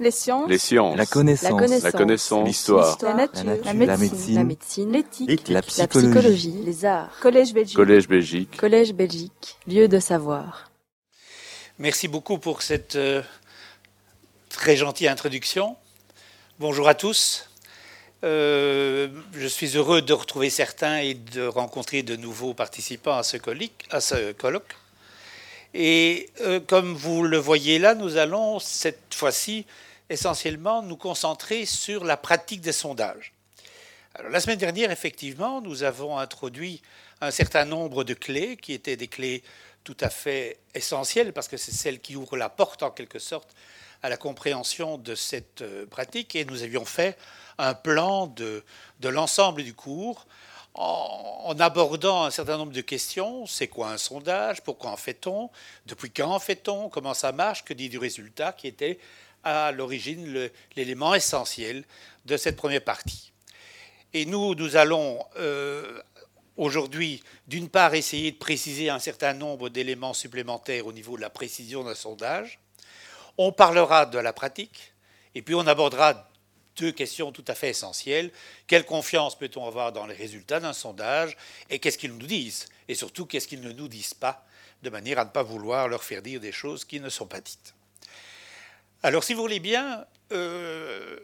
Les sciences. Les sciences. La connaissance. La connaissance. L'histoire. La nature. La nature. La médecine. médecine. La médecine. L'éthique. La La psychologie. Les arts. Collège Belgique. Collège Belgique. Collège Belgique. Lieu de savoir. Merci beaucoup pour cette euh, très gentille introduction. Bonjour à tous. Euh, je suis heureux de retrouver certains et de rencontrer de nouveaux participants à ce, colloque. À ce colloque. Et euh, comme vous le voyez là, nous allons cette fois-ci essentiellement nous concentrer sur la pratique des sondages. Alors, la semaine dernière, effectivement, nous avons introduit un certain nombre de clés qui étaient des clés tout à fait essentielles parce que c'est celles qui ouvrent la porte en quelque sorte à la compréhension de cette euh, pratique. Et nous avions fait un plan de, de l'ensemble du cours en, en, abordant un certain nombre de questions. C'est quoi un sondage? Pourquoi en fait-on? Depuis quand en fait-on? Comment ça marche? Que dit du résultat? Qui était à l'origine l'élément essentiel de cette première partie. Et nous, nous allons euh, aujourd'hui, d'une part, essayer de préciser un certain nombre d'éléments supplémentaires au niveau de la précision d'un sondage. On parlera de la pratique, et puis on abordera deux questions tout à fait essentielles. Quelle confiance peut-on avoir dans les résultats d'un sondage et qu'est-ce qu'ils nous disent? Et surtout, qu'est-ce qu'ils ne nous disent pas, de manière à ne pas vouloir leur faire dire des choses qui ne sont pas dites. Alors, si vous voulez bien, euh,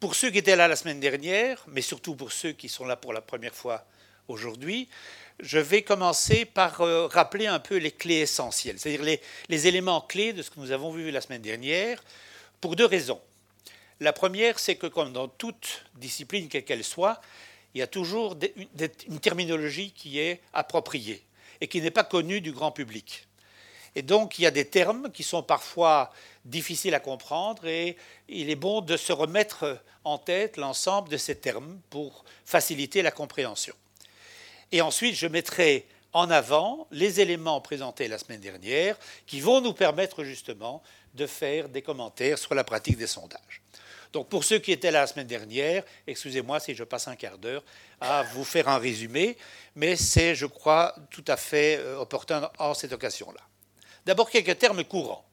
pour ceux qui étaient là la semaine dernière, mais surtout pour ceux qui sont là pour la première fois aujourd'hui, je vais commencer par euh, rappeler un peu les clés essentielles, c'est-à-dire les, les, éléments clés de ce que nous avons vu la semaine dernière, pour deux raisons. La première, c'est que comme dans toute discipline, quelle qu'elle soit, il y a toujours une terminologie qui est appropriée et qui n'est pas connue du grand public. Et donc, il y a des termes qui sont parfois difficiles à comprendre et il est bon de se remettre en tête l'ensemble de ces termes pour faciliter la compréhension. Et ensuite, je mettrai en avant les éléments présentés la semaine dernière qui vont nous permettre justement de faire des commentaires sur la pratique des sondages. Donc pour ceux qui étaient là la semaine dernière, excusez-moi si je passe un quart d'heure à vous faire un résumé, mais c'est, je crois, tout à fait euh, opportun en cette occasion-là. D'abord, quelques termes courants.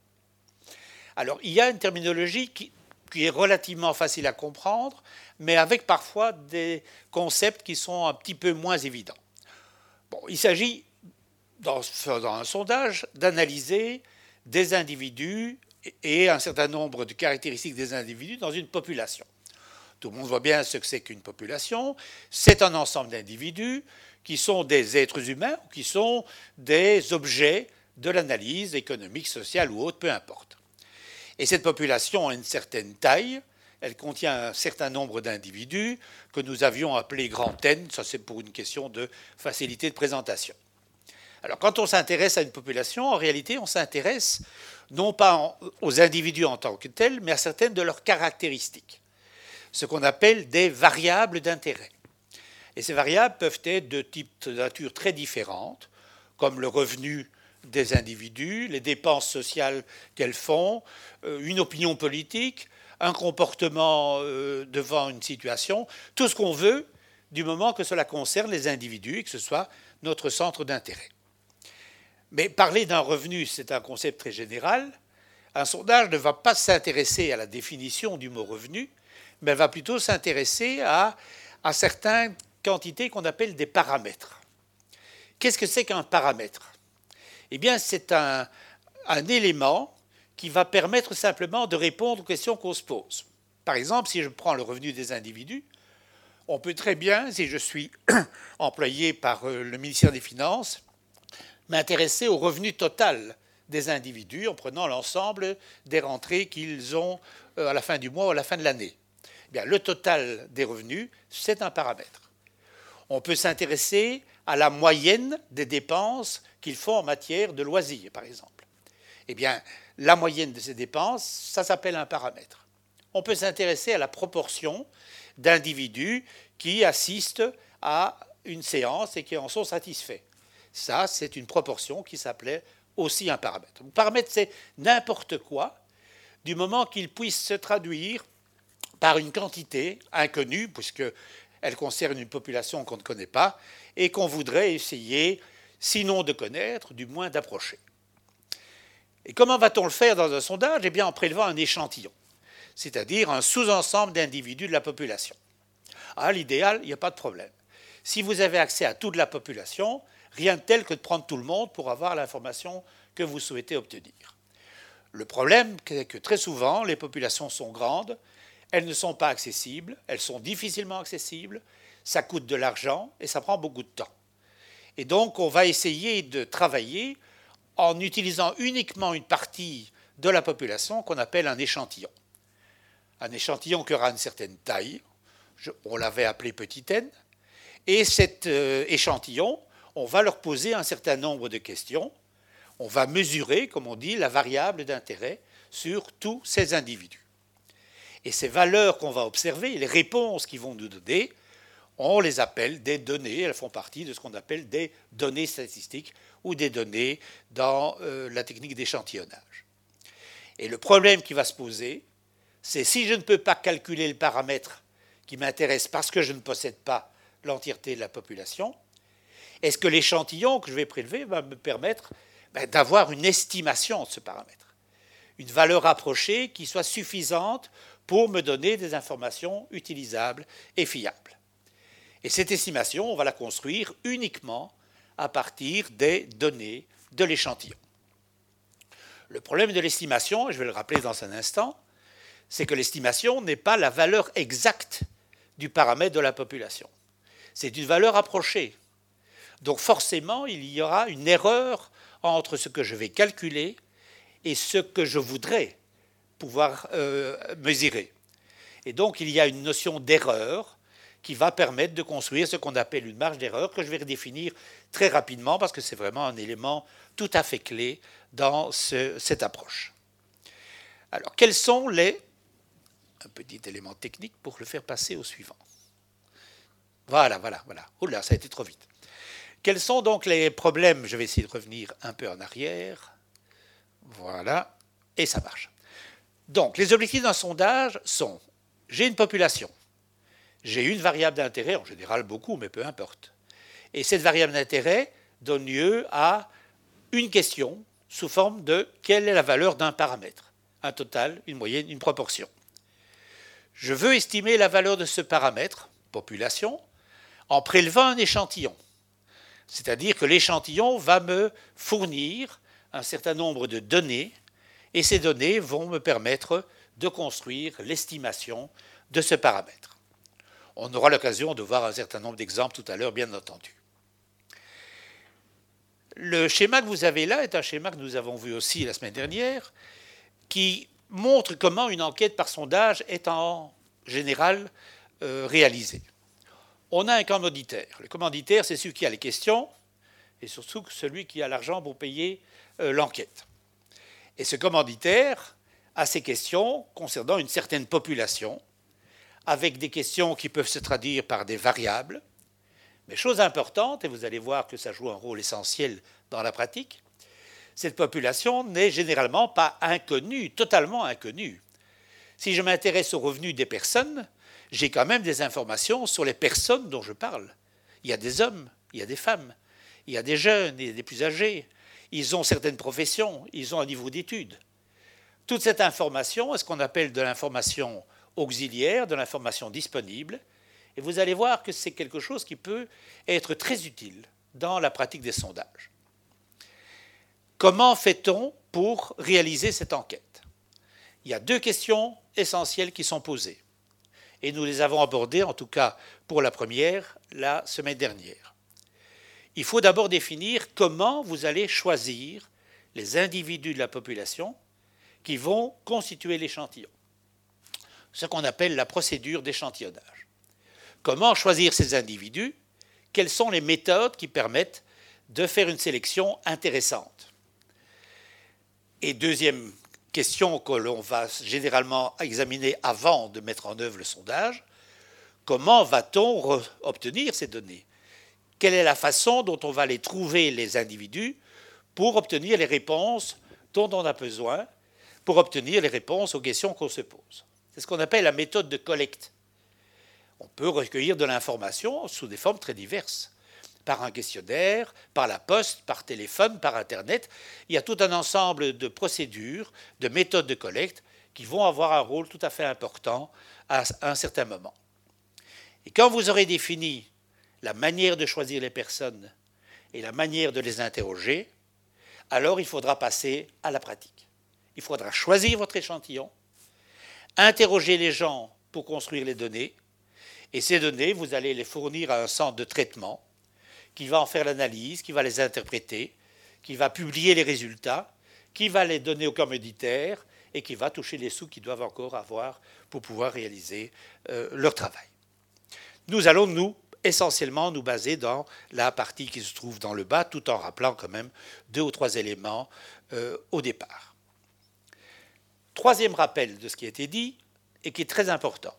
Alors, il y a une terminologie qui, est relativement facile à comprendre, mais avec parfois des concepts qui sont un petit peu moins évidents. Il s'agit, dans, dans, un sondage, d'analyser des individus et un certain nombre de caractéristiques des individus dans une population. Tout le monde voit bien ce que c'est qu'une population. C'est un ensemble d'individus qui sont des êtres humains ou qui sont des objets de l'analyse économique, sociale ou autre, peu importe. Et cette population a une certaine taille, elle contient un certain nombre d'individus que nous avions appelés grand N, ça c'est pour une question de facilité de présentation. Alors quand on s'intéresse à une population, en réalité on s'intéresse non pas aux individus en tant que tels, mais à certaines de leurs caractéristiques, ce qu'on appelle des variables d'intérêt. Et ces variables peuvent être de type de nature très différente, comme le revenu des individus, les dépenses sociales qu'elles font, euh, une opinion politique, un comportement euh, devant une situation, tout ce qu'on veut du moment que cela concerne les individus et que ce soit notre centre d'intérêt. Mais parler d'un revenu, c'est un concept très général. Un sondage ne va pas s'intéresser à la définition du mot revenu, mais va plutôt s'intéresser à, à certaines quantités qu'on appelle des paramètres. Qu'est-ce que c'est qu'un paramètre? Eh bien, c'est un, élément qui va permettre simplement de répondre aux questions qu'on se pose. Par exemple, si je prends le revenu des individus, on peut très bien, si je suis employé par euh, le ministère des Finances, m'intéresser au revenu total des individus en prenant l'ensemble des rentrées qu'ils ont euh, à la fin du mois ou à la fin de l'année. Eh bien, le total des revenus, c'est un paramètre. On peut s'intéresser à la moyenne des dépenses qu'ils font en matière de loisirs, par exemple. Eh bien, la moyenne de ces dépenses, ça s'appelle un paramètre. On peut s'intéresser à la proportion d'individus qui assistent à une séance et qui en sont satisfaits. Ça, c'est une proportion qui s'appelait aussi un paramètre. Un paramètre, c'est n'importe quoi, du moment qu'il puisse se traduire par une quantité inconnue, puisqu'elle concerne une population qu'on ne connaît pas, et qu'on voudrait essayer sinon de connaître, du moins d'approcher. Et comment va-t-on le faire dans un sondage? Eh bien en prélevant un échantillon. c'est-à-dire un sous-ensemble d'individus de la population. À l'idéal, il n'y a pas de problème. Si vous avez accès à toute la population, rien de tel que de prendre tout le monde pour avoir l'information que vous souhaitez obtenir. Le problème, c'est que très souvent, les populations sont grandes, elles ne sont pas accessibles, elles sont difficilement accessibles, ça coûte de l'argent et ça prend beaucoup de temps. Et donc, on va essayer de travailler en utilisant uniquement une partie de la population qu'on appelle un échantillon. Un échantillon qui aura une certaine taille, on l'avait appelé petit n, et cet euh, échantillon, on va leur poser un certain nombre de questions, on va mesurer, comme on dit, la variable d'intérêt sur tous ces individus. Et ces valeurs qu'on va observer, les réponses qu'ils vont nous donner, on les appelle des données, elles font partie de ce qu'on appelle des données statistiques ou des données dans euh, la technique d'échantillonnage. Et le problème qui va se poser, c'est si je ne peux pas calculer le paramètre qui m'intéresse parce que je ne possède pas l'entièreté de la population, est-ce que l'échantillon que je vais prélever va me permettre ben, d'avoir une estimation de ce paramètre, une valeur approchée qui soit suffisante pour me donner des informations utilisables et fiables. Et cette estimation, on va la construire uniquement à partir des données de l'échantillon. Le problème de l'estimation, je vais le rappeler dans un instant, c'est que l'estimation n'est pas la valeur exacte du paramètre de la population. C'est une valeur approchée. Donc forcément, il y aura une erreur entre ce que je vais calculer et ce que je voudrais pouvoir euh, mesurer. Et donc il y a une notion d'erreur qui va permettre de construire ce qu'on appelle une marge d'erreur que je vais redéfinir très rapidement parce que c'est vraiment un élément tout à fait clé dans cette approche. Alors, quels sont les... Un petit élément technique pour le faire passer au suivant. Voilà, voilà, voilà. Oh là, ça a été trop vite. Quels sont donc les problèmes? Je vais essayer de revenir un peu en arrière. Voilà, et ça marche. Donc, les objectifs d'un sondage sont j'ai une population, j'ai une variable d'intérêt, en général beaucoup, mais peu importe. Et cette variable d'intérêt donne lieu à une question sous forme de quelle est la valeur d'un paramètre, un total, une moyenne, une proportion. Je veux estimer la valeur de ce paramètre, population, en prélevant un échantillon. C'est-à-dire que l'échantillon va me fournir un certain nombre de données, et ces données vont me permettre de construire l'estimation de ce paramètre. On aura l'occasion de voir un certain nombre d'exemples tout à l'heure, bien entendu. Le schéma que vous avez là est un schéma que nous avons vu aussi la semaine dernière, qui montre comment une enquête par sondage est en général euh, réalisée. On a un commanditaire. Le commanditaire, c'est celui qui a les questions et surtout celui qui a l'argent pour payer euh, l'enquête. Et ce commanditaire a ses questions concernant une certaine population, avec des questions qui peuvent se traduire par des variables, mais chose importante, et vous allez voir que ça joue un rôle essentiel dans la pratique, cette population n'est généralement pas inconnue, totalement inconnue. Si je m'intéresse aux revenus des personnes, j'ai quand même des informations sur les personnes dont je parle. Il y a des hommes, il y a des femmes, il y a des jeunes, il y a des plus âgés, ils ont certaines professions, ils ont un niveau d'études. Toute cette information est ce qu'on appelle de l'information auxiliaire, de l'information disponible, et vous allez voir que c'est quelque chose qui peut être très utile dans la pratique des sondages. Comment fait-on pour réaliser cette enquête? Il y a deux questions essentielles qui sont posées. Et nous les avons abordées, en tout cas pour la première, la semaine dernière. Il faut d'abord définir comment vous allez choisir les individus de la population qui vont constituer l'échantillon. Ce qu'on appelle la procédure d'échantillonnage. Comment choisir ces individus? Quelles sont les méthodes qui permettent de faire une sélection intéressante? Et deuxième question que l'on va généralement examiner avant de mettre en œuvre le sondage, comment va-t-on obtenir ces données? Quelle est la façon dont on va les trouver, les individus, pour obtenir les réponses dont on a besoin, pour obtenir les réponses aux questions qu'on se pose? C'est ce qu'on appelle la méthode de collecte on peut recueillir de l'information sous des formes très diverses. Par un questionnaire, par la poste, par téléphone, par Internet. Il y a tout un ensemble de procédures, de méthodes de collecte qui vont avoir un rôle tout à fait important à un certain moment. Et quand vous aurez défini la manière de choisir les personnes et la manière de les interroger, alors il faudra passer à la pratique. Il faudra choisir votre échantillon, interroger les gens pour construire les données, et ces données, vous allez les fournir à un centre de traitement qui va en faire l'analyse, qui va les interpréter, qui va publier les résultats, qui va les donner aux commoditaires et qui va toucher les sous qu'ils doivent encore avoir pour pouvoir réaliser euh, leur travail. Nous allons, nous, essentiellement nous baser dans la partie qui se trouve dans le bas, tout en rappelant quand même deux ou trois éléments euh, au départ. Troisième rappel de ce qui a été dit, et qui est très important.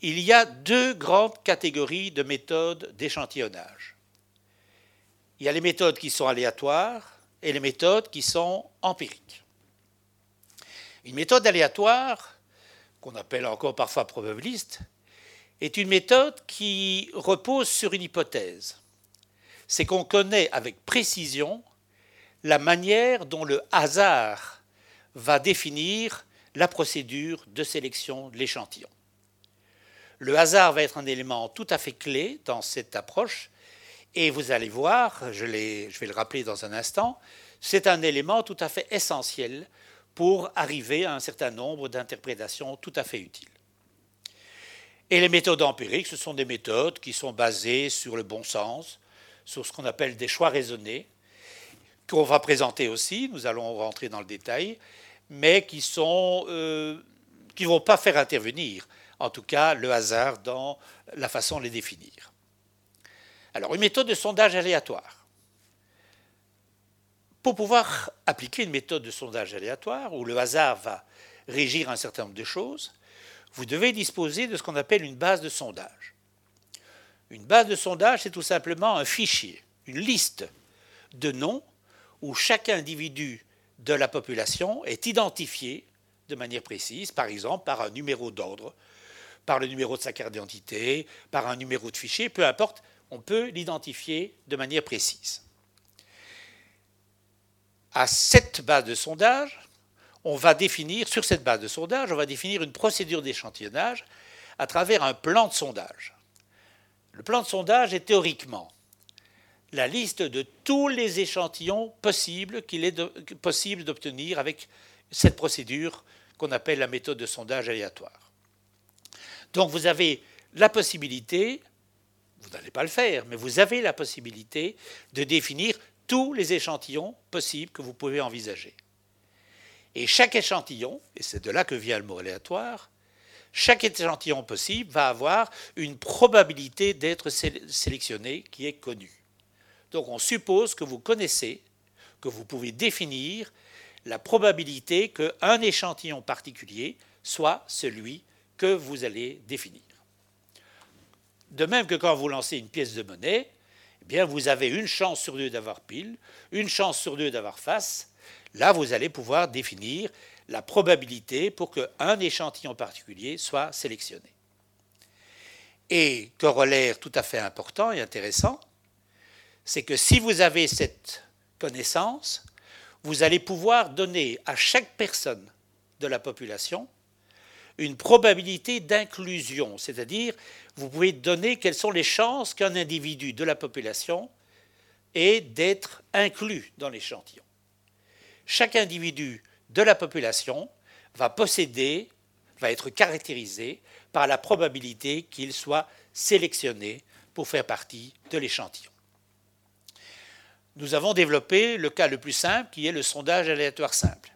Il y a deux grandes catégories de méthodes d'échantillonnage. Il y a les méthodes qui sont aléatoires et les méthodes qui sont empiriques. Une méthode aléatoire, qu'on appelle encore parfois probabiliste, est une méthode qui repose sur une hypothèse. C'est qu'on connaît avec précision la manière dont le hasard va définir la procédure de sélection de l'échantillon. Le hasard va être un élément tout à fait clé dans cette approche, et vous allez voir, je, vais le rappeler dans un instant, c'est un élément tout à fait essentiel pour arriver à un certain nombre d'interprétations tout à fait utiles. Et les méthodes empiriques, ce sont des méthodes qui sont basées sur le bon sens, sur ce qu'on appelle des choix raisonnés, qu'on va présenter aussi, nous allons rentrer dans le détail, mais qui sont euh, qui vont pas faire intervenir, en tout cas, le hasard dans la façon de les définir. Alors, une méthode de sondage aléatoire. Pour pouvoir appliquer une méthode de sondage aléatoire, où le hasard va régir un certain nombre de choses, vous devez disposer de ce qu'on appelle une base de sondage. Une base de sondage, c'est tout simplement un fichier, une liste de noms où chaque individu de la population est identifié de manière précise, par exemple par un numéro d'ordre, par le numéro de sa carte d'identité, par un numéro de fichier, peu importe, on peut l'identifier de manière précise. À cette base de sondage, on va définir, sur cette base de sondage, on va définir une procédure d'échantillonnage à travers un plan de sondage. Le plan de sondage est théoriquement la liste de tous les échantillons possibles qu'il est possible d'obtenir avec cette procédure qu'on appelle la méthode de sondage aléatoire. Donc vous avez la possibilité, vous n'allez pas le faire, mais vous avez la possibilité de définir tous les échantillons possibles que vous pouvez envisager. Et chaque échantillon, et c'est de là que vient le mot aléatoire, chaque échantillon possible va avoir une probabilité d'être sélectionné qui est connue. Donc on suppose que vous connaissez, que vous pouvez définir la probabilité qu'un échantillon particulier soit celui que vous allez définir. De même que quand vous lancez une pièce de monnaie, eh vous avez une chance sur deux d'avoir pile, une chance sur deux d'avoir face, Là, vous allez pouvoir définir la probabilité pour qu'un échantillon particulier soit sélectionné. Et corollaire tout à fait important et intéressant, c'est que si vous avez cette connaissance, vous allez pouvoir donner à chaque personne de la population une probabilité d'inclusion, c'est-à-dire vous pouvez donner quelles sont les chances qu'un individu de la population ait d'être inclus dans l'échantillon chaque individu de la population va posséder, va être caractérisé par la probabilité qu'il soit sélectionné pour faire partie de l'échantillon. Nous avons développé le cas le plus simple qui est le sondage aléatoire simple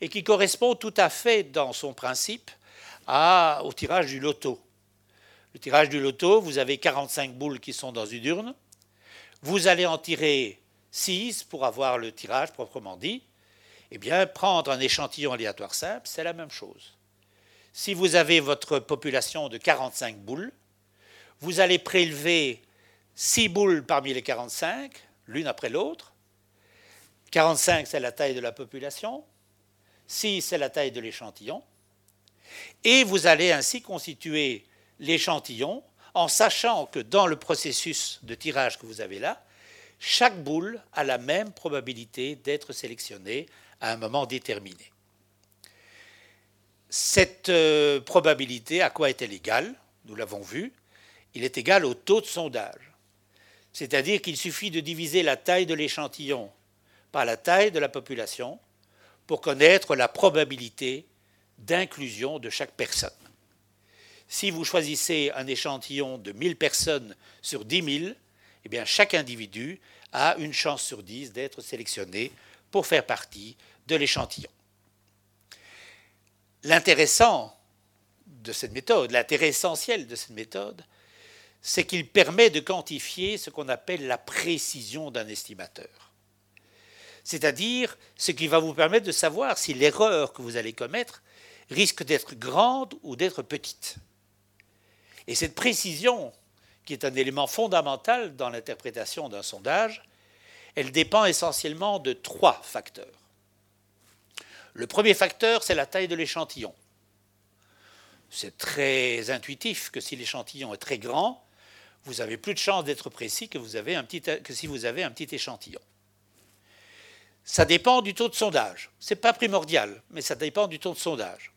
et qui correspond tout à fait dans son principe au tirage du loto. Le tirage du loto, vous avez 45 boules qui sont dans une urne, vous allez en tirer 6 pour avoir le tirage proprement dit, eh bien, prendre un échantillon aléatoire simple, c'est la même chose. Si vous avez votre population de 45 boules, vous allez prélever 6 boules parmi les 45, l'une après l'autre. 45, c'est la taille de la population. 6, c'est la taille de l'échantillon. Et vous allez ainsi constituer l'échantillon en sachant que dans le processus de tirage que vous avez là, chaque boule a la même probabilité d'être sélectionnée à un moment déterminé. Cette euh, probabilité, à quoi est-elle égale? Nous l'avons vu. Il est égal au taux de sondage. C'est-à-dire qu'il suffit de diviser la taille de l'échantillon par la taille de la population pour connaître la probabilité d'inclusion de chaque personne. Si vous choisissez un échantillon de 1000 personnes sur 10 000, eh bien chaque individu a une chance sur 10 d'être sélectionné pour faire partie de l'échantillon. L'intéressant de cette méthode, l'intérêt essentiel de cette méthode, c'est qu'il permet de quantifier ce qu'on appelle la précision d'un estimateur. C'est-à-dire ce qui va vous permettre de savoir si l'erreur que vous allez commettre risque d'être grande ou d'être petite. Et cette précision, qui est un élément fondamental dans l'interprétation d'un sondage, elle dépend essentiellement de trois facteurs. Le premier facteur, c'est la taille de l'échantillon. C'est très intuitif que si l'échantillon est très grand, vous avez plus de chances d'être précis que, si vous avez un petit échantillon. Ça dépend du taux de sondage. Ce n'est pas primordial, mais ça dépend du taux de sondage.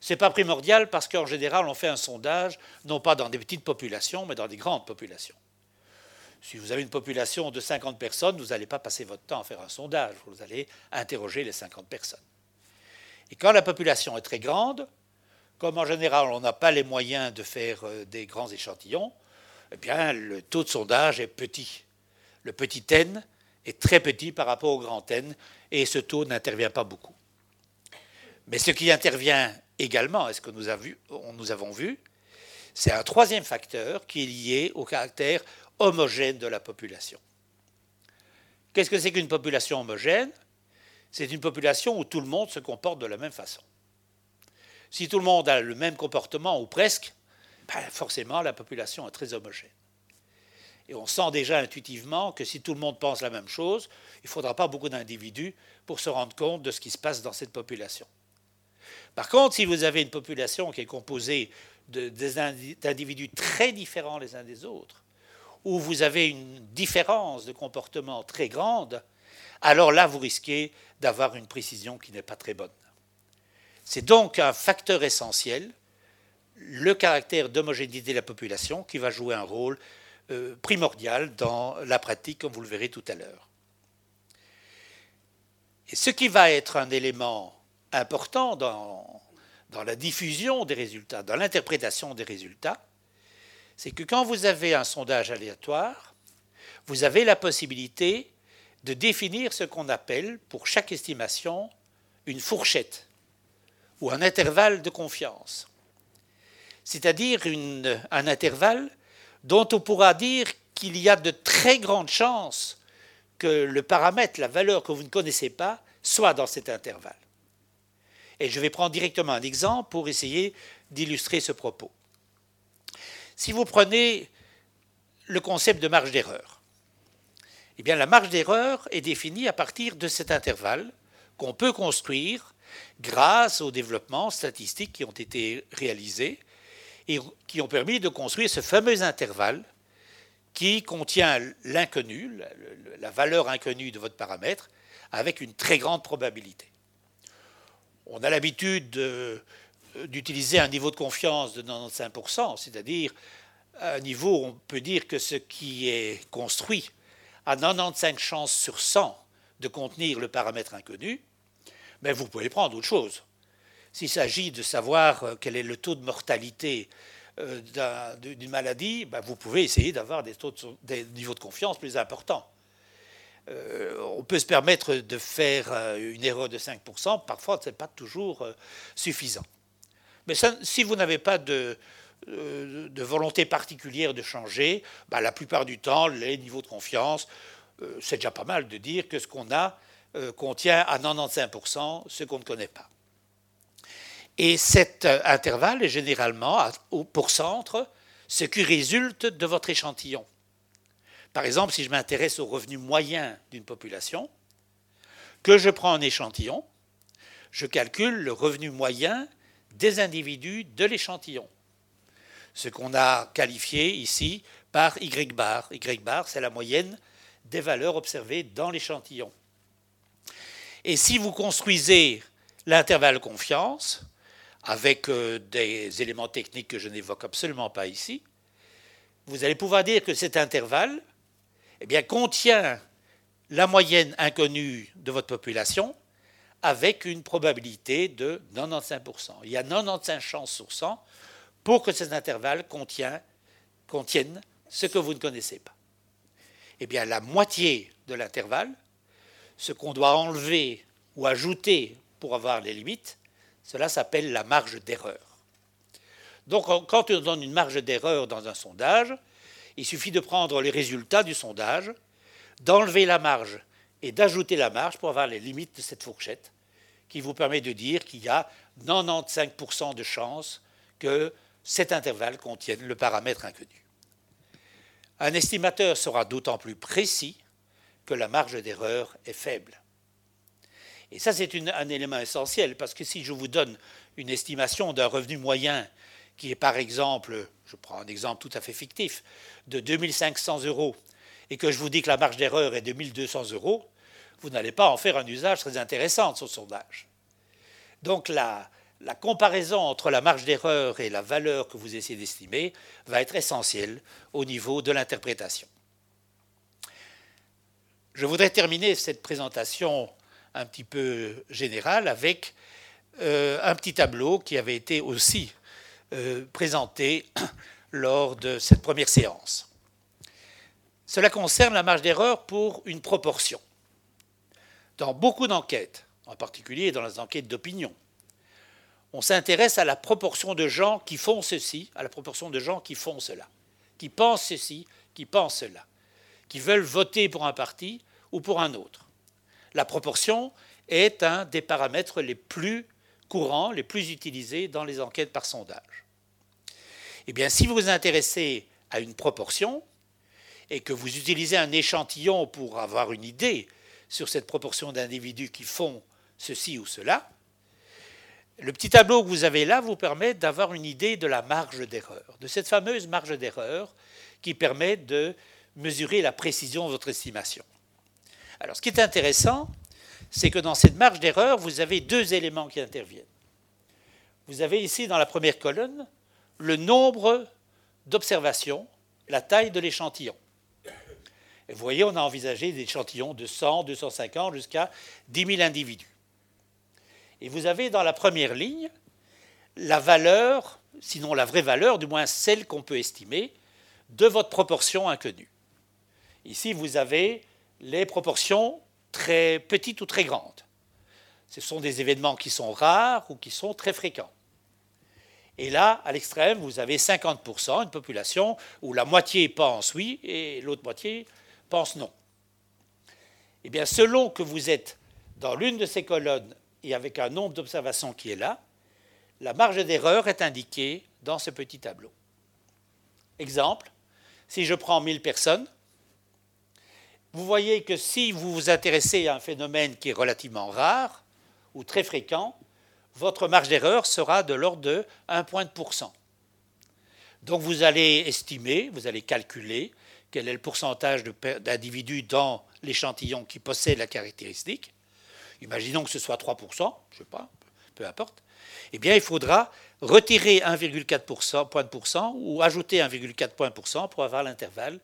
Ce n'est pas primordial parce qu'en général, on fait un sondage non pas dans des petites populations, mais dans des grandes populations. Si vous avez une population de 50 personnes, vous n'allez pas passer votre temps à faire un sondage, vous allez interroger les 50 personnes. Et quand la population est très grande, comme en général on n'a pas les moyens de faire euh, des grands échantillons, eh bien le taux de sondage est petit. Le petit n est très petit par rapport au grand n, et ce taux n'intervient pas beaucoup. Mais ce qui intervient également, est ce que nous, nous avons vu, c'est un troisième facteur qui est lié au caractère homogène de la population. Qu'est-ce que c'est qu'une population homogène? C'est une population où tout le monde se comporte de la même façon. Si tout le monde a le même comportement, ou presque, forcément la population est très homogène. Et on sent déjà intuitivement que si tout le monde pense la même chose, il ne faudra pas beaucoup d'individus pour se rendre compte de ce qui se passe dans cette population. Par contre, si vous avez une population qui est composée d'individus très différents les uns des autres, où vous avez une différence de comportement très grande, alors là, vous risquez d'avoir une précision qui n'est pas très bonne. C'est donc un facteur essentiel, le caractère d'homogénéité de la population, qui va jouer un rôle euh, primordial dans la pratique, comme vous le verrez tout à l'heure. Et ce qui va être un élément important dans, dans la diffusion des résultats, dans l'interprétation des résultats, c'est que quand vous avez un sondage aléatoire, vous avez la possibilité de définir ce qu'on appelle, pour chaque estimation, une fourchette ou un intervalle de confiance. C'est-à-dire un intervalle dont on pourra dire qu'il y a de très grandes chances que le paramètre, la valeur que vous ne connaissez pas, soit dans cet intervalle. Et je vais prendre directement un exemple pour essayer d'illustrer ce propos. Si vous prenez le concept de marge d'erreur, eh bien la marge d'erreur est définie à partir de cet intervalle qu'on peut construire grâce aux développements statistiques qui ont été réalisés et qui ont permis de construire ce fameux intervalle qui contient l'inconnu, la valeur inconnue de votre paramètre, avec une très grande probabilité. On a l'habitude de d'utiliser un niveau de confiance de 95%, c'est-à-dire un niveau où on peut dire que ce qui est construit a 95 chances sur 100 de contenir le paramètre inconnu, mais vous pouvez prendre autre chose. S'il s'agit de savoir euh, quel est le taux de mortalité euh, d'une maladie, ben, vous pouvez essayer d'avoir des, niveaux de confiance plus importants. Euh, on peut se permettre de faire une erreur de 5%, parfois ce n'est pas toujours suffisant. Mais si vous n'avez pas de, volonté particulière de changer, bah, la plupart du temps, les niveaux de confiance, c'est déjà pas mal de dire que ce qu'on a contient à 95% ce qu'on ne connaît pas. Et cet intervalle est généralement pour centre ce qui résulte de votre échantillon. Par exemple, si je m'intéresse au revenu moyen d'une population, que je prends un échantillon, je calcule le revenu moyen des individus de l'échantillon. Ce qu'on a qualifié ici par Y bar. Y bar, c'est la moyenne des valeurs observées dans l'échantillon. Et si vous construisez l'intervalle confiance, avec euh, des éléments techniques que je n'évoque absolument pas ici, vous allez pouvoir dire que cet intervalle eh contient la moyenne inconnue de votre population avec une probabilité de 95%. Il y a 95 chances sur 100 pour que cet intervalle contienne ce que vous ne connaissez pas. Eh bien, la moitié de l'intervalle, ce qu'on doit enlever ou ajouter pour avoir les limites, cela s'appelle la marge d'erreur. Donc, quand on donne une marge d'erreur dans un sondage, il suffit de prendre les résultats du sondage, d'enlever la marge et d'ajouter la marge pour avoir les limites de cette fourchette, qui vous permet de dire qu'il y a 95% de chances que cet intervalle contienne le paramètre inconnu. Un estimateur sera d'autant plus précis que la marge d'erreur est faible. Et ça, c'est un élément essentiel, parce que si je vous donne une estimation d'un revenu moyen qui est par exemple, je prends un exemple tout à fait fictif, de 2500 euros, et que je vous dis que la marge d'erreur est de 1200 euros, vous n'allez pas en faire un usage très intéressant de ce sondage. Donc la, la comparaison entre la marge d'erreur et la valeur que vous essayez d'estimer va être essentielle au niveau de l'interprétation. Je voudrais terminer cette présentation un petit peu général avec euh, un petit tableau qui avait été aussi euh, présenté lors de cette première séance. Cela concerne la marge d'erreur pour une proportion. Dans beaucoup d'enquêtes, en particulier dans les enquêtes d'opinion, on s'intéresse à la proportion de gens qui font ceci, à la proportion de gens qui font cela, qui pensent ceci, qui pensent cela, qui veulent voter pour un parti ou pour un autre la proportion est un des paramètres les plus courants, les plus utilisés dans les enquêtes par sondage. Eh bien, si vous vous intéressez à une proportion et que vous utilisez un échantillon pour avoir une idée sur cette proportion d'individus qui font ceci ou cela, le petit tableau que vous avez là vous permet d'avoir une idée de la marge d'erreur, de cette fameuse marge d'erreur qui permet de mesurer la précision de votre estimation. Alors, ce qui est intéressant, c'est que dans cette marge d'erreur, vous avez deux éléments qui interviennent. Vous avez ici, dans la première colonne, le nombre d'observations, la taille de l'échantillon. Vous voyez, on a envisagé des échantillons de 100, 250 jusqu'à 10 000 individus. Et vous avez dans la première ligne la valeur, sinon la vraie valeur, du moins celle qu'on peut estimer, de votre proportion inconnue. Ici, vous avez les proportions très petites ou très grandes. Ce sont des événements qui sont rares ou qui sont très fréquents. Et là, à l'extrême, vous avez 50%, une population où la moitié pense oui et l'autre moitié pense non. Eh bien, selon que vous êtes dans l'une de ces colonnes et avec un nombre d'observations qui est là, la marge d'erreur est indiquée dans ce petit tableau. Exemple, si je prends 1000 personnes, vous voyez que si vous vous intéressez à un phénomène qui est relativement rare ou très fréquent, votre marge d'erreur sera de l'ordre de 1 point de pourcent. Donc vous allez estimer, vous allez calculer quel est le pourcentage d'individus dans l'échantillon qui possède la caractéristique. Imaginons que ce soit 3%, je ne sais pas, peu importe. Eh bien, il faudra retirer 1,4 point de pourcent ou ajouter 1,4 point de pourcent pour avoir l'intervalle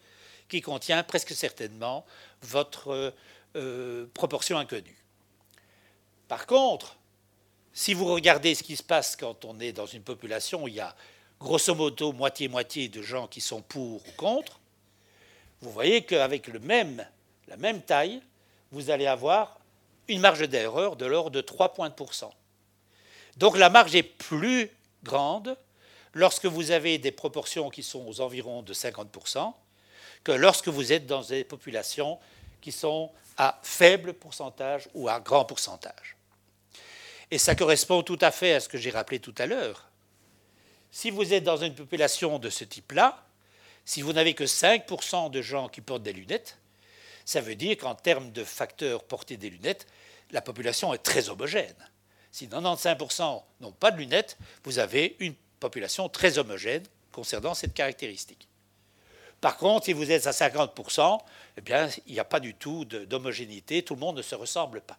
qui contient presque certainement votre euh, proportion inconnue. Par contre, si vous regardez ce qui se passe quand on est dans une population où il y a grosso modo moitié-moitié de gens qui sont pour ou contre, vous voyez qu'avec même, la même taille, vous allez avoir une marge d'erreur de l'ordre de 3 points de pourcent. Donc la marge est plus grande lorsque vous avez des proportions qui sont aux environs de 50%, que lorsque vous êtes dans des populations qui sont à faible pourcentage ou à grand pourcentage. Et ça correspond tout à fait à ce que j'ai rappelé tout à l'heure. Si vous êtes dans une population de ce type-là, si vous n'avez que 5% de gens qui portent des lunettes, ça veut dire qu'en termes de facteurs portés des lunettes, la population est très homogène. Si 95% n'ont pas de lunettes, vous avez une population très homogène concernant cette caractéristique. Par contre, si vous êtes à 50%, eh bien, il n'y a pas du tout d'homogénéité, tout le monde ne se ressemble pas.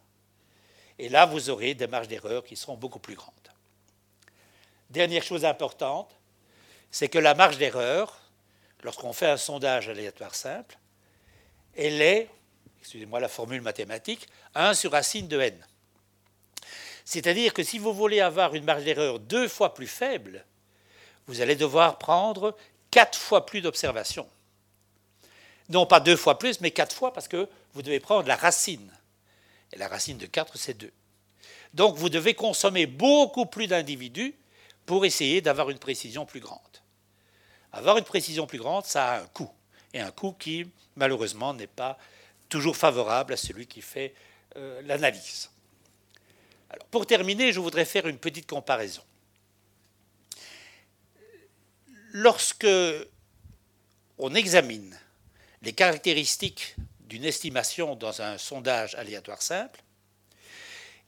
Et là, vous aurez des marges d'erreur qui seront beaucoup plus grandes. Dernière chose importante, c'est que la marge d'erreur, lorsqu'on fait un sondage aléatoire simple, elle est, excusez-moi la formule mathématique, 1 sur racine de n. C'est-à-dire que si vous voulez avoir une marge d'erreur deux fois plus faible, vous allez devoir prendre quatre fois plus d'observations. Non pas deux fois plus, mais quatre fois parce que vous devez prendre la racine. Et la racine de 4, c'est 2. Donc vous devez consommer beaucoup plus d'individus pour essayer d'avoir une précision plus grande. Avoir une précision plus grande, ça a un coût. Et un coût qui, malheureusement, n'est pas toujours favorable à celui qui fait euh, l'analyse. Pour terminer, je voudrais faire une petite comparaison. Lorsque on examine les caractéristiques d'une estimation dans un sondage aléatoire simple,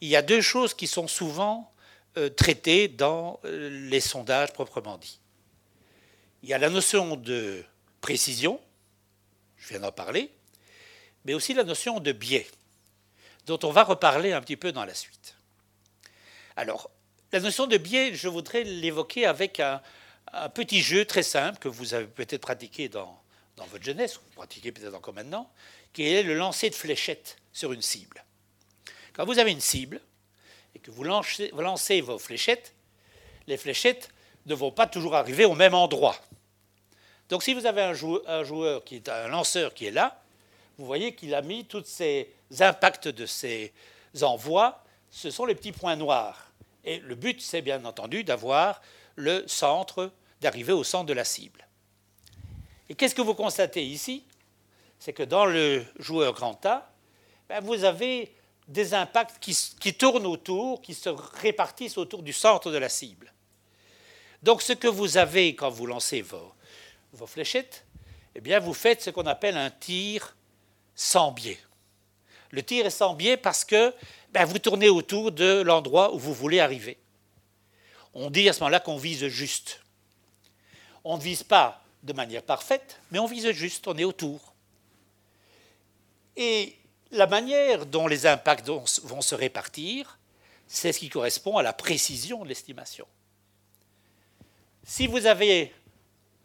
il y a deux choses qui sont souvent euh, traitées dans euh, les sondages proprement dits. Il y a la notion de précision, je viens d'en parler, mais aussi la notion de biais, dont on va reparler un petit peu dans la suite. Alors, la notion de biais, je voudrais l'évoquer avec un, petit jeu très simple que vous avez peut-être pratiqué dans, dans votre jeunesse, ou pratiquez peut-être encore maintenant, qui est le lancer de fléchettes sur une cible. Quand vous avez une cible et que vous lancez, vous vos fléchettes, les fléchettes ne vont pas toujours arriver au même endroit. Donc si vous avez un joueur, qui est un lanceur qui est là, vous voyez qu'il a mis tous ces impacts de ces envois, ce sont les petits points noirs. Et le but, c'est bien entendu d'avoir le centre, d'arriver au centre de la cible. Et qu'est-ce que vous constatez ici? C'est que dans le joueur grand A, ben, vous avez des impacts qui, qui, tournent autour, qui se répartissent autour du centre de la cible. Donc ce que vous avez quand vous lancez vos, vos fléchettes, eh bien, vous faites ce qu'on appelle un tir sans biais. Le tir est sans biais parce que ben, vous tournez autour de l'endroit où vous voulez arriver. On dit à ce moment-là qu'on vise juste. On ne vise pas de manière parfaite, mais on vise juste, on est autour. Et la manière dont les impacts vont se répartir, c'est ce qui correspond à la précision de l'estimation. Si vous avez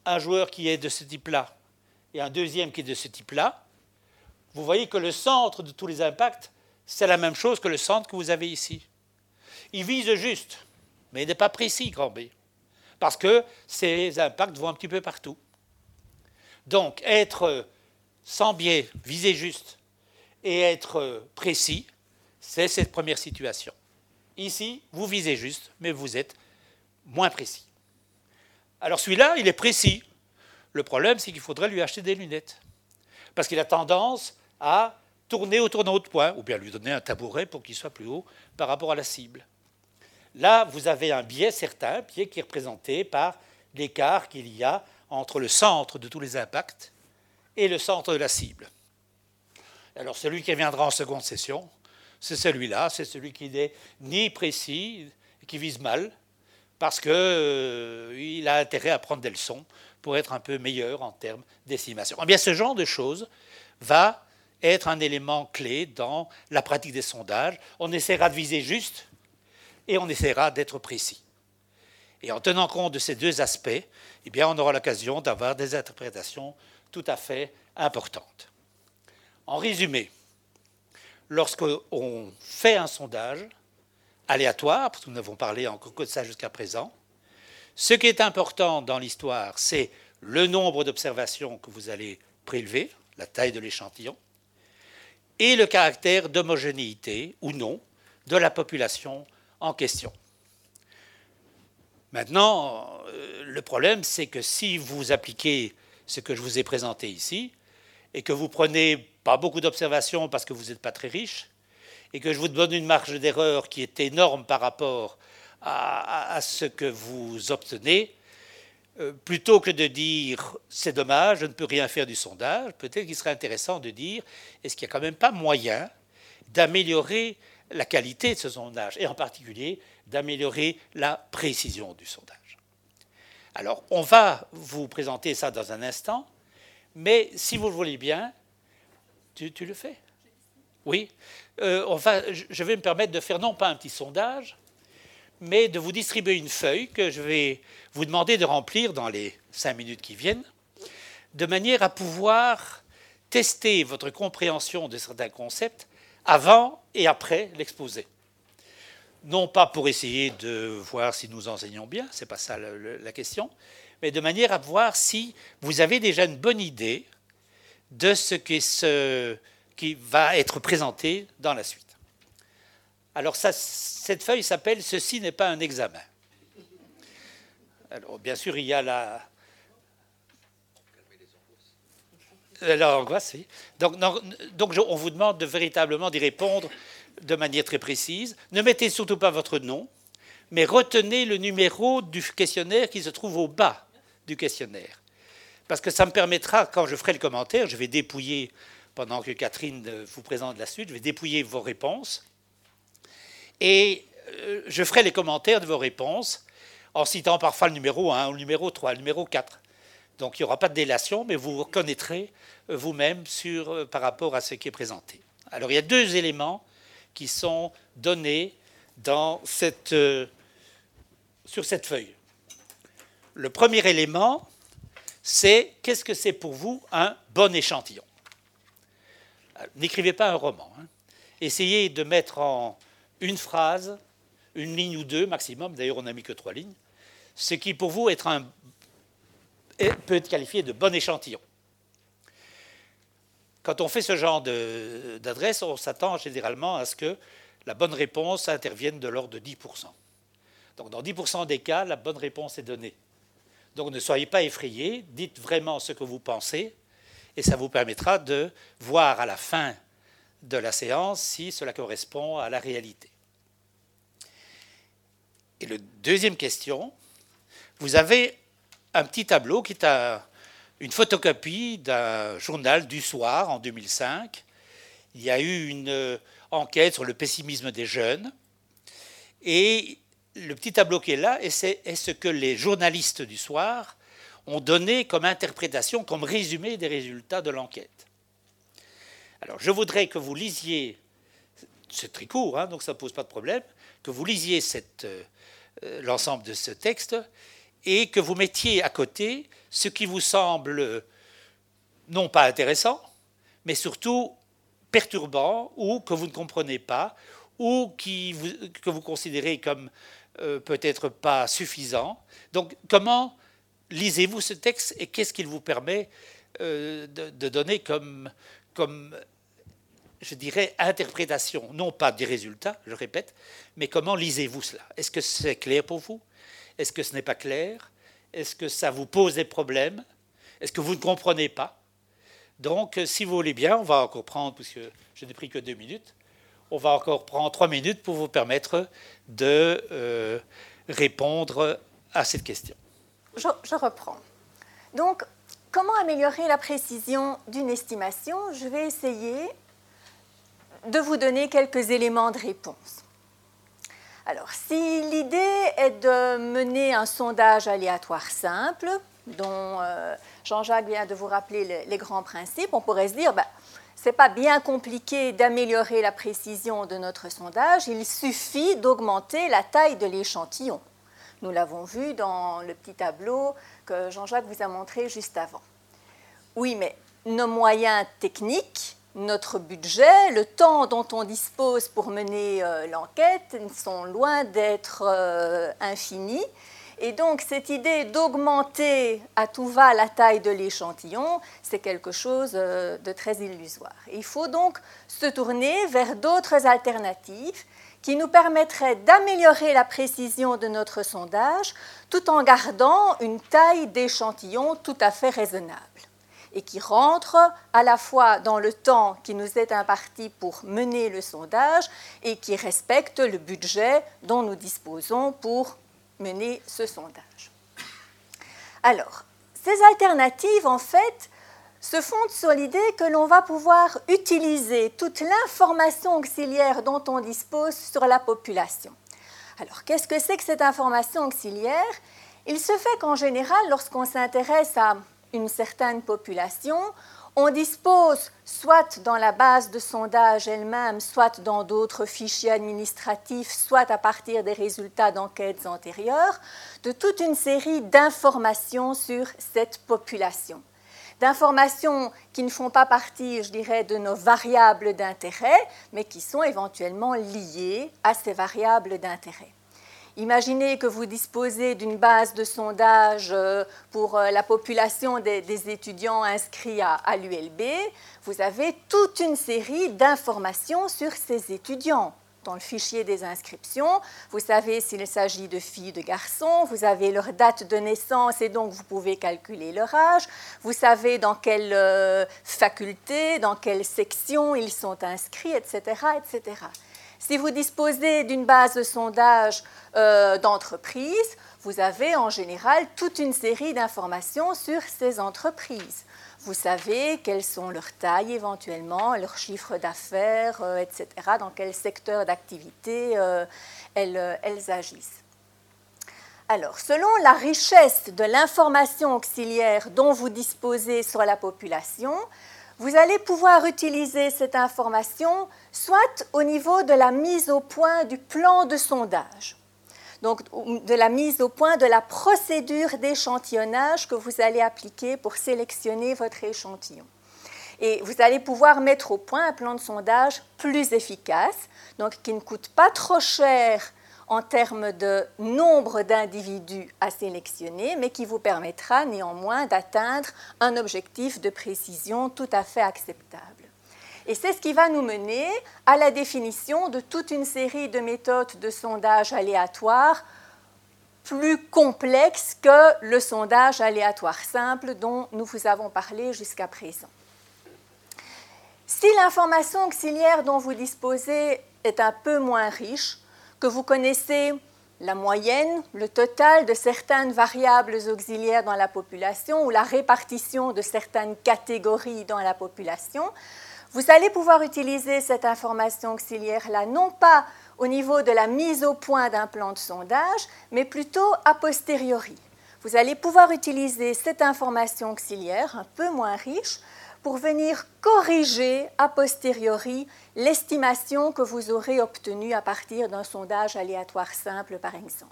un joueur qui est de ce type-là et un deuxième qui est de ce type-là, vous voyez que le centre de tous les impacts, c'est la même chose que le centre que vous avez ici. Il vise juste, mais il n'est pas précis, grand B, parce que ces impacts vont un petit peu partout. Donc, être sans biais, viser juste, et être précis, c'est cette première situation. Ici, vous visez juste, mais vous êtes moins précis. Alors celui-là, il est précis. Le problème, c'est qu'il faudrait lui acheter des lunettes. Parce qu'il a tendance à tourner autour d'un autre point, ou bien lui donner un tabouret pour qu'il soit plus haut par rapport à la cible. Là, vous avez un biais certain, biais qui est représenté par l'écart qu'il y a entre le centre de tous les impacts et le centre de la cible. Alors celui qui viendra en seconde session, c'est celui-là, c'est celui qui n'est ni précis, qui vise mal, parce qu'il euh, a intérêt à prendre des leçons pour être un peu meilleur en termes d'estimation. Eh bien, ce genre de choses va être un élément clé dans la pratique des sondages. On essaiera de viser juste et on essaiera d'être précis. Et en tenant compte de ces deux aspects, eh bien, on aura l'occasion d'avoir des interprétations tout à fait importantes. En résumé, lorsqu'on fait un sondage, aléatoire, parce que nous n'avons parlé encore que de ça jusqu'à présent. Ce qui est important dans l'histoire, c'est le nombre d'observations que vous allez prélever, la taille de l'échantillon, et le caractère d'homogénéité ou non de la population question. Maintenant, euh, le problème, c'est que si vous appliquez ce que je vous ai présenté ici, et que vous prenez pas beaucoup d'observations parce que vous n'êtes pas très riche, et que je vous donne une marge d'erreur qui est énorme par rapport à, ce que vous obtenez, euh, plutôt que de dire c'est dommage, je ne peux rien faire du sondage, peut-être qu'il serait intéressant de dire est-ce qu'il n'y a quand même pas moyen d'améliorer la qualité de ce sondage, et en particulier d'améliorer la précision du sondage. Alors, on va vous présenter ça dans un instant, mais si vous le voulez bien, tu, le fais Oui. Euh, je vais me permettre de faire non pas un petit sondage, mais de vous distribuer une feuille que je vais vous demander de remplir dans les cinq minutes qui viennent, de manière à pouvoir tester votre compréhension de certains concepts avant et après l'exposé. Non pas pour essayer de voir si nous enseignons bien, ce n'est pas ça la question, mais de manière à voir si vous avez déjà une bonne idée de ce qui, qui va être présenté dans la suite. Alors cette feuille s'appelle Ceci n'est pas un examen. Alors bien sûr, il y a la... La angoisse, Donc, donc on vous demande de véritablement d'y répondre de manière très précise. Ne mettez surtout pas votre nom, mais retenez le numéro du questionnaire qui se trouve au bas du questionnaire. Parce que ça me permettra, quand je ferai le commentaire, je vais dépouiller, pendant que Catherine vous présente la suite, je vais dépouiller vos réponses. Et euh, je ferai les commentaires de vos réponses en citant parfois le numéro 1, le numéro 3, le numéro 4. Donc il n'y aura pas de délation, mais vous reconnaîtrez euh, vous-même euh, par rapport à ce qui est présenté. Alors il y a deux éléments qui sont donnés cette, sur cette feuille. Le premier élément, c'est qu'est-ce que c'est pour vous un bon échantillon? N'écrivez pas un roman. Hein. Essayez de mettre en une phrase, une ligne ou deux maximum, d'ailleurs on n'a mis que trois lignes, ce qui pour vous être un, peut être qualifié de bon échantillon. Quand on fait ce genre d'adresse, on s'attend généralement à ce que la bonne réponse intervienne de l'ordre de 10%. Donc dans 10% des cas, la bonne réponse est donnée. Donc ne soyez pas effrayés, dites vraiment ce que vous pensez, et ça vous permettra de voir à la fin de la séance si cela correspond à la réalité. Et la deuxième question, vous avez un petit tableau qui est une photocopie d'un journal du soir en 2005. Il y a eu une enquête sur le pessimisme des jeunes. Et le petit tableau qui est là est ce que les journalistes du soir ont donné comme interprétation, comme résumé des résultats de l'enquête. Alors je voudrais que vous lisiez, c'est très court, hein, donc ça ne pose pas de problème, que vous lisiez euh, l'ensemble de ce texte et que vous mettiez à côté ce qui vous semble non pas intéressant, mais surtout perturbant ou que vous ne comprenez pas ou que vous considérez comme euh, peut-être pas suffisant. Donc comment lisez-vous ce texte et qu'est-ce qu'il vous permet euh, de, donner comme, comme, je dirais, interprétation, non pas des résultats, je répète, mais comment lisez-vous cela? Est-ce que c'est clair pour vous? Est-ce que ce n'est pas clair? Est-ce que ça vous pose des problèmes? Est-ce que vous ne comprenez pas? Donc, si vous voulez bien, on va encore prendre, puisque je n'ai pris que deux minutes, on va encore prendre trois minutes pour vous permettre de euh, répondre à cette question. Je, reprends. Donc, comment améliorer la précision d'une estimation? Je vais essayer de vous donner quelques éléments de réponse. Alors, si l'idée est de mener un sondage aléatoire simple, dont euh, Jean-Jacques vient de vous rappeler les, grands principes, on pourrait se dire, ben, ce n'est pas bien compliqué d'améliorer la précision de notre sondage, il suffit d'augmenter la taille de l'échantillon. Nous l'avons vu dans le petit tableau que Jean-Jacques vous a montré juste avant. Oui, mais nos moyens techniques, notre budget, le temps dont on dispose pour mener euh, l'enquête sont loin d'être euh, infinis et donc cette idée d'augmenter à tout va la taille de l'échantillon, c'est quelque chose euh, de très illusoire. Il faut donc se tourner vers d'autres alternatives qui nous permettraient d'améliorer la précision de notre sondage tout en gardant une taille d'échantillon tout à fait raisonnable et qui rentre à la fois dans le temps qui nous est imparti pour mener le sondage et qui respecte le budget dont nous disposons pour mener ce sondage. Alors, ces alternatives, en fait, se fondent sur l'idée que l'on va pouvoir utiliser toute l'information auxiliaire dont on dispose sur la population. Alors, qu'est-ce que c'est que cette information auxiliaire? Il se fait qu'en général, lorsqu'on s'intéresse à une certaine population, On dispose, soit dans la base de sondage elle-même, soit dans d'autres fichiers administratifs, soit à partir des résultats d'enquêtes antérieures, de toute une série d'informations sur cette population. D'informations qui ne font pas partie, je dirais, de nos variables d'intérêt, mais qui sont éventuellement liées à ces variables d'intérêt. Imaginez que vous disposez d'une base de sondage euh, pour euh, la population des, étudiants inscrits à, l'ULB. Vous avez toute une série d'informations sur ces étudiants dans le fichier des inscriptions. Vous savez s'il s'agit de filles, de garçons. Vous avez leur date de naissance et donc vous pouvez calculer leur âge. Vous savez dans quelle euh, faculté, dans quelle section ils sont inscrits, etc., etc. Si vous disposez d'une base de sondage euh, d'entreprises, vous avez en général toute une série d'informations sur ces entreprises. Vous savez quelles sont leurs tailles éventuellement, leurs chiffres d'affaires, euh, etc., dans quel secteur d'activité euh, elles, elles agissent. Alors, selon la richesse de l'information auxiliaire dont vous disposez sur la population, vous allez pouvoir utiliser cette information soit au niveau de la mise au point du plan de sondage, donc de la mise au point de la procédure d'échantillonnage que vous allez appliquer pour sélectionner votre échantillon. Et vous allez pouvoir mettre au point un plan de sondage plus efficace, donc qui ne coûte pas trop cher en termes de nombre d'individus à sélectionner, mais qui vous permettra néanmoins d'atteindre un objectif de précision tout à fait acceptable. Et c'est ce qui va nous mener à la définition de toute une série de méthodes de sondage aléatoire plus complexes que le sondage aléatoire simple dont nous vous avons parlé jusqu'à présent. Si l'information auxiliaire dont vous disposez est un peu moins riche, que vous connaissez la moyenne, le total de certaines variables auxiliaires dans la population ou la répartition de certaines catégories dans la population, vous allez pouvoir utiliser cette information auxiliaire-là non pas au niveau de la mise au point d'un plan de sondage, mais plutôt a posteriori. Vous allez pouvoir utiliser cette information auxiliaire un peu moins riche pour venir corriger a posteriori l'estimation que vous aurez obtenue à partir d'un sondage aléatoire simple, par exemple.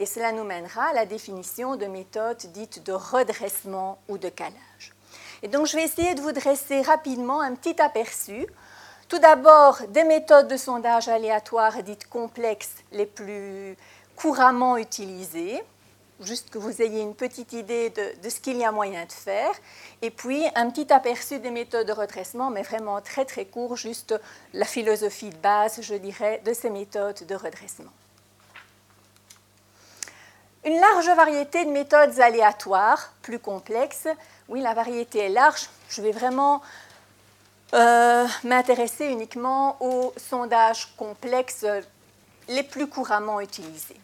Et cela nous mènera à la définition de méthodes dites de redressement ou de calage. Et donc, je vais essayer de vous dresser rapidement un petit aperçu. Tout d'abord, des méthodes de sondage aléatoire dites complexes les plus couramment utilisées, juste que vous ayez une petite idée de, ce qu'il y a moyen de faire. Et puis un petit aperçu des méthodes de redressement, mais vraiment très très court, juste la philosophie de base, je dirais, de ces méthodes de redressement. Une large variété de méthodes aléatoires, plus complexes. Oui, la variété est large. Je vais vraiment euh, m'intéresser uniquement aux sondages complexes les plus couramment utilisés.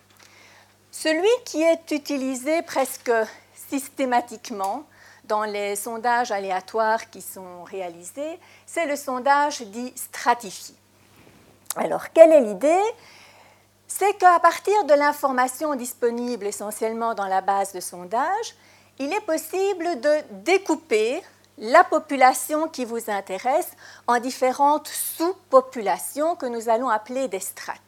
Celui qui est utilisé presque systématiquement dans les sondages aléatoires qui sont réalisés, c'est le sondage dit stratifié. Alors, quelle est l'idée? C'est qu'à partir de l'information disponible essentiellement dans la base de sondage, il est possible de découper la population qui vous intéresse en différentes sous-populations que nous allons appeler des strates.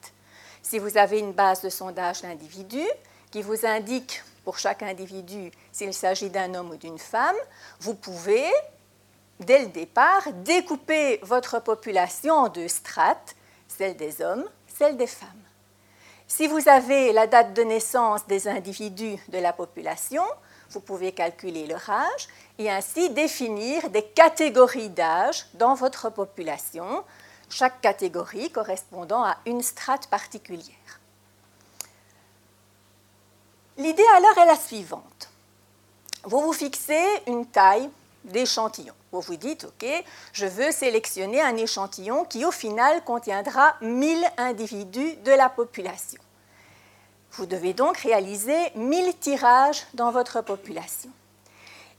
Si vous avez une base de sondage d'individus qui vous indique pour chaque individu s'il s'agit d'un homme ou d'une femme, vous pouvez, dès le départ, découper votre population en deux strates, celle des hommes, celle des femmes. Si vous avez la date de naissance des individus de la population, vous pouvez calculer leur âge et ainsi définir des catégories d'âge dans votre population chaque catégorie correspondant à une strate particulière. L'idée alors est la suivante. Vous vous fixez une taille d'échantillon. Vous vous dites, OK, je veux sélectionner un échantillon qui au final contiendra 1000 individus de la population. Vous devez donc réaliser 1000 tirages dans votre population.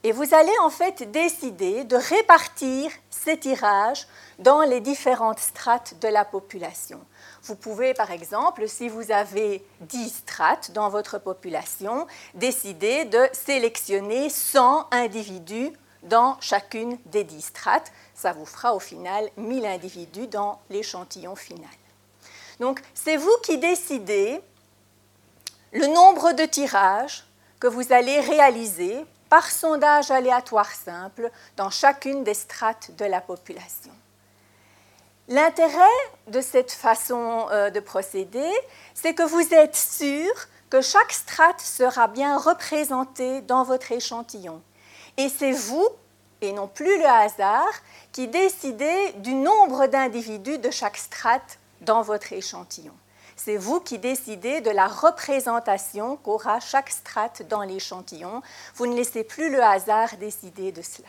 Et vous allez en fait décider de répartir ces tirages dans les différentes strates de la population. Vous pouvez, par exemple, si vous avez 10 strates dans votre population, décider de sélectionner 100 individus dans chacune des dix strates. Ça vous fera au final 1000 individus dans l'échantillon final. Donc c'est vous qui décidez le nombre de tirages que vous allez réaliser par sondage aléatoire simple dans chacune des strates de la population. L'intérêt de cette façon euh, de procéder, c'est que vous êtes sûr que chaque strate sera bien représentée dans votre échantillon. Et c'est vous, et non plus le hasard, qui décidez du nombre d'individus de chaque strate dans votre échantillon. C'est vous qui décidez de la représentation qu'aura chaque strate dans l'échantillon. Vous ne laissez plus le hasard décider de cela.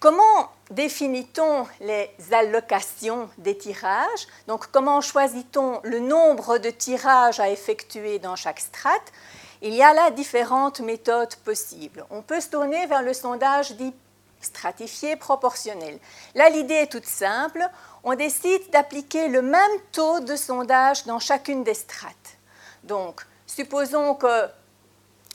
Comment définit-on les allocations des tirages? Donc, comment choisit-on le nombre de tirages à effectuer dans chaque strate Il y a là différentes méthodes possibles. On peut se tourner vers le sondage dit stratifié proportionnel. Là, l'idée est toute simple on décide d'appliquer le même taux de sondage dans chacune des strates. Donc, supposons que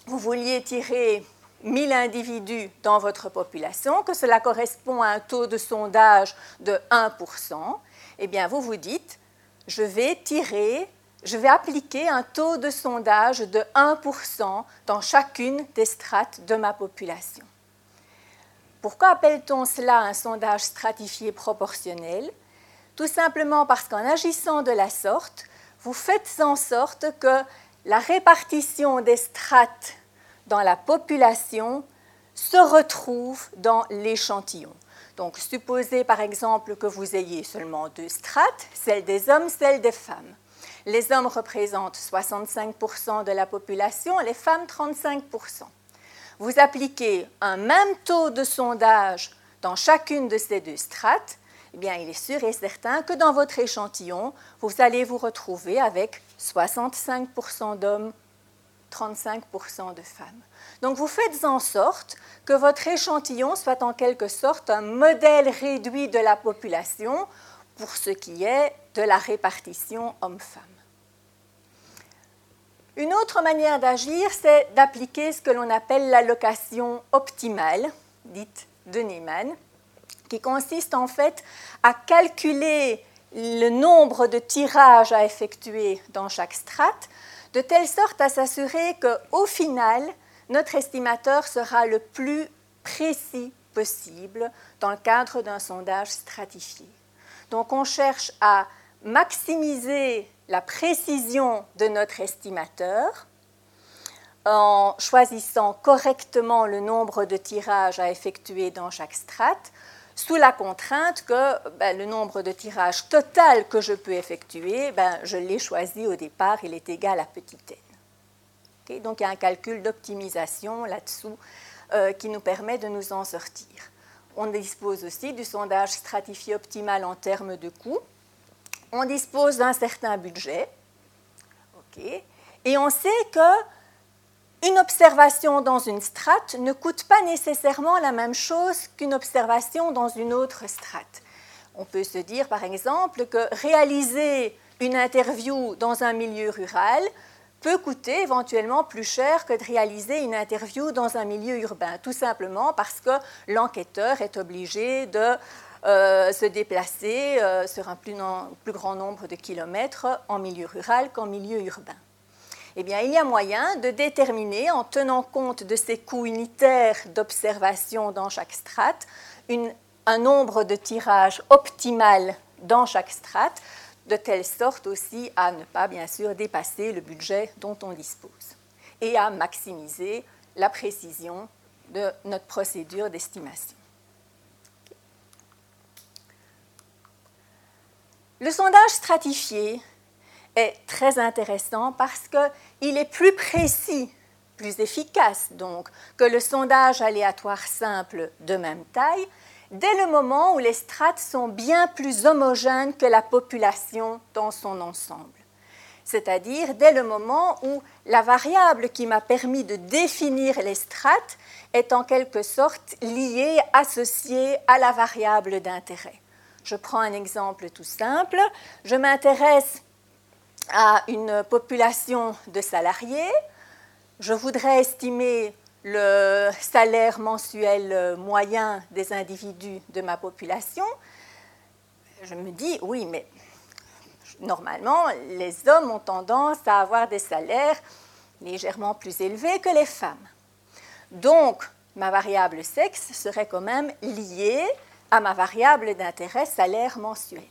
vous vouliez tirer 1000 individus dans votre population, que cela correspond à un taux de sondage de 1%, eh bien, vous vous dites, je vais tirer, je vais appliquer un taux de sondage de 1% dans chacune des strates de ma population. Pourquoi appelle-t-on cela un sondage stratifié proportionnel? Tout simplement parce qu'en agissant de la sorte, vous faites en sorte que la répartition des strates dans la population se retrouve dans l'échantillon. Donc, supposez par exemple que vous ayez seulement deux strates, celle des hommes, celle des femmes. Les hommes représentent 65% de la population, les femmes 35%. Vous appliquez un même taux de sondage dans chacune de ces deux strates eh bien, il est sûr et certain que dans votre échantillon, vous allez vous retrouver avec 65% d'hommes, 35% de femmes. Donc, vous faites en sorte que votre échantillon soit en quelque sorte un modèle réduit de la population pour ce qui est de la répartition homme-femme. Une autre manière d'agir, c'est d'appliquer ce que l'on appelle l'allocation optimale, dite de Neyman, qui consiste en fait à calculer le nombre de tirages à effectuer dans chaque strate, de telle sorte à s'assurer qu'au final, notre estimateur sera le plus précis possible dans le cadre d'un sondage stratifié. Donc on cherche à maximiser la précision de notre estimateur en choisissant correctement le nombre de tirages à effectuer dans chaque strate, sous la contrainte que ben, le nombre de tirages total que je peux effectuer, ben, je l'ai choisi au départ, il est égal à petit n. Donc il y a un calcul d'optimisation là-dessous euh, qui nous permet de nous en sortir. On dispose aussi du sondage stratifié optimal en termes de coûts. On dispose d'un certain budget. Et on sait que une observation dans une strate ne coûte pas nécessairement la même chose qu'une observation dans une autre strate. On peut se dire par exemple que réaliser une interview dans un milieu rural peut coûter éventuellement plus cher que de réaliser une interview dans un milieu urbain, tout simplement parce que l'enquêteur est obligé de euh, se déplacer euh, sur un plus, plus grand nombre de kilomètres en milieu rural qu'en milieu urbain. Eh il y a moyen de déterminer, en tenant compte de ces coûts unitaires d'observation dans chaque strate, un nombre de tirages optimal dans chaque strate, de telle sorte aussi à ne pas, bien sûr, dépasser le budget dont on dispose et à maximiser la précision de notre procédure d'estimation. Le sondage stratifié est très intéressant parce qu'il est plus précis, plus efficace donc que le sondage aléatoire simple de même taille, dès le moment où les strates sont bien plus homogènes que la population dans son ensemble. C'est-à-dire dès le moment où la variable qui m'a permis de définir les strates est en quelque sorte liée, associée à la variable d'intérêt. Je prends un exemple tout simple. Je m'intéresse à une population de salariés, je voudrais estimer le salaire mensuel moyen des individus de ma population, je me dis, oui, mais normalement, les hommes ont tendance à avoir des salaires légèrement plus élevés que les femmes. Donc, ma variable sexe serait quand même liée à ma variable d'intérêt salaire mensuel.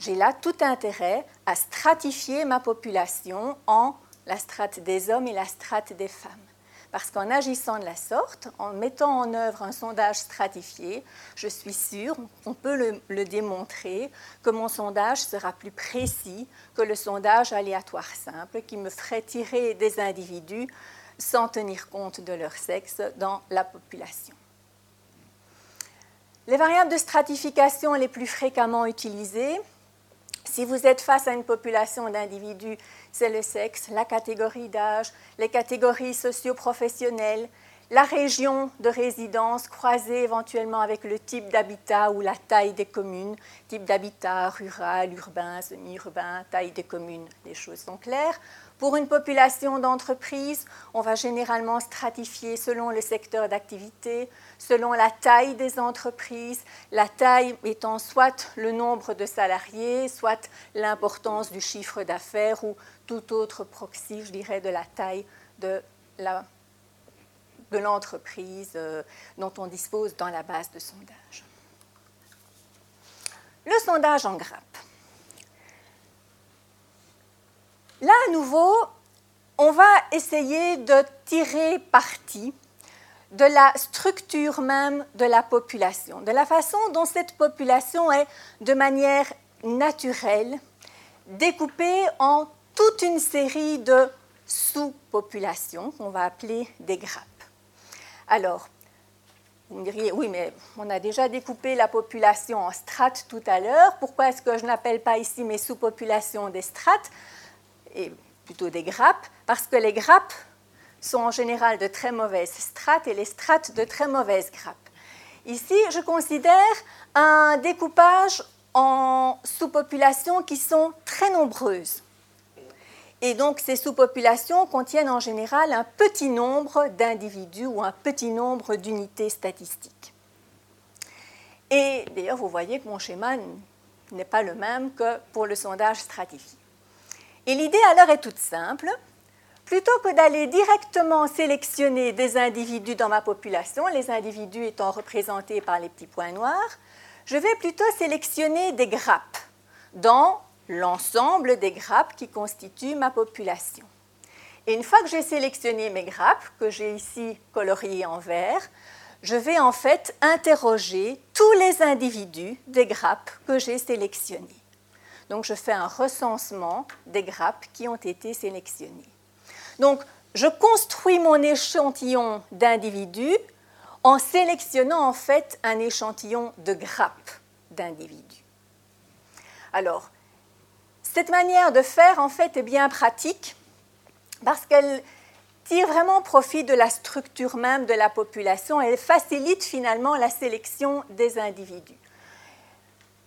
J'ai là tout intérêt à stratifier ma population en la strate des hommes et la strate des femmes. Parce qu'en agissant de la sorte, en mettant en œuvre un sondage stratifié, je suis sûre, on peut le, le, démontrer, que mon sondage sera plus précis que le sondage aléatoire simple qui me ferait tirer des individus sans tenir compte de leur sexe dans la population. Les variables de stratification les plus fréquemment utilisées, si vous êtes face à une population d'individus, c'est le sexe, la catégorie d'âge, les catégories socio-professionnelles, la région de résidence croisée éventuellement avec le type d'habitat ou la taille des communes, type d'habitat rural, urbain, semi-urbain, taille des communes, les choses sont claires. Pour une population d'entreprise, on va généralement stratifier selon le secteur d'activité, selon la taille des entreprises, la taille étant soit le nombre de salariés, soit l'importance du chiffre d'affaires ou tout autre proxy, je dirais, de la taille de l'entreprise euh, dont on dispose dans la base de sondage. Le sondage en grappe. Là, à nouveau, on va essayer de tirer parti de la structure même de la population, de la façon dont cette population est de manière naturelle découpée en toute une série de sous-populations qu'on va appeler des grappes. Alors, vous me diriez, oui, mais on a déjà découpé la population en strates tout à l'heure. Pourquoi est-ce que je n'appelle pas ici mes sous-populations des strates? Et plutôt des grappes, parce que les grappes sont en général de très mauvaises strates et les strates de très mauvaises grappes. Ici, je considère un découpage en sous-populations qui sont très nombreuses. Et donc ces sous-populations contiennent en général un petit nombre d'individus ou un petit nombre d'unités statistiques. Et d'ailleurs, vous voyez que mon schéma n'est pas le même que pour le sondage stratifié. Et l'idée alors est toute simple. Plutôt que d'aller directement sélectionner des individus dans ma population, les individus étant représentés par les petits points noirs, je vais plutôt sélectionner des grappes dans l'ensemble des grappes qui constituent ma population. Et une fois que j'ai sélectionné mes grappes, que j'ai ici coloriées en vert, je vais en fait interroger tous les individus des grappes que j'ai sélectionnées. Donc je fais un recensement des grappes qui ont été sélectionnées. Donc je construis mon échantillon d'individus en sélectionnant en fait un échantillon de grappes d'individus. Alors, cette manière de faire en fait est bien pratique parce qu'elle tire vraiment profit de la structure même de la population et elle facilite finalement la sélection des individus.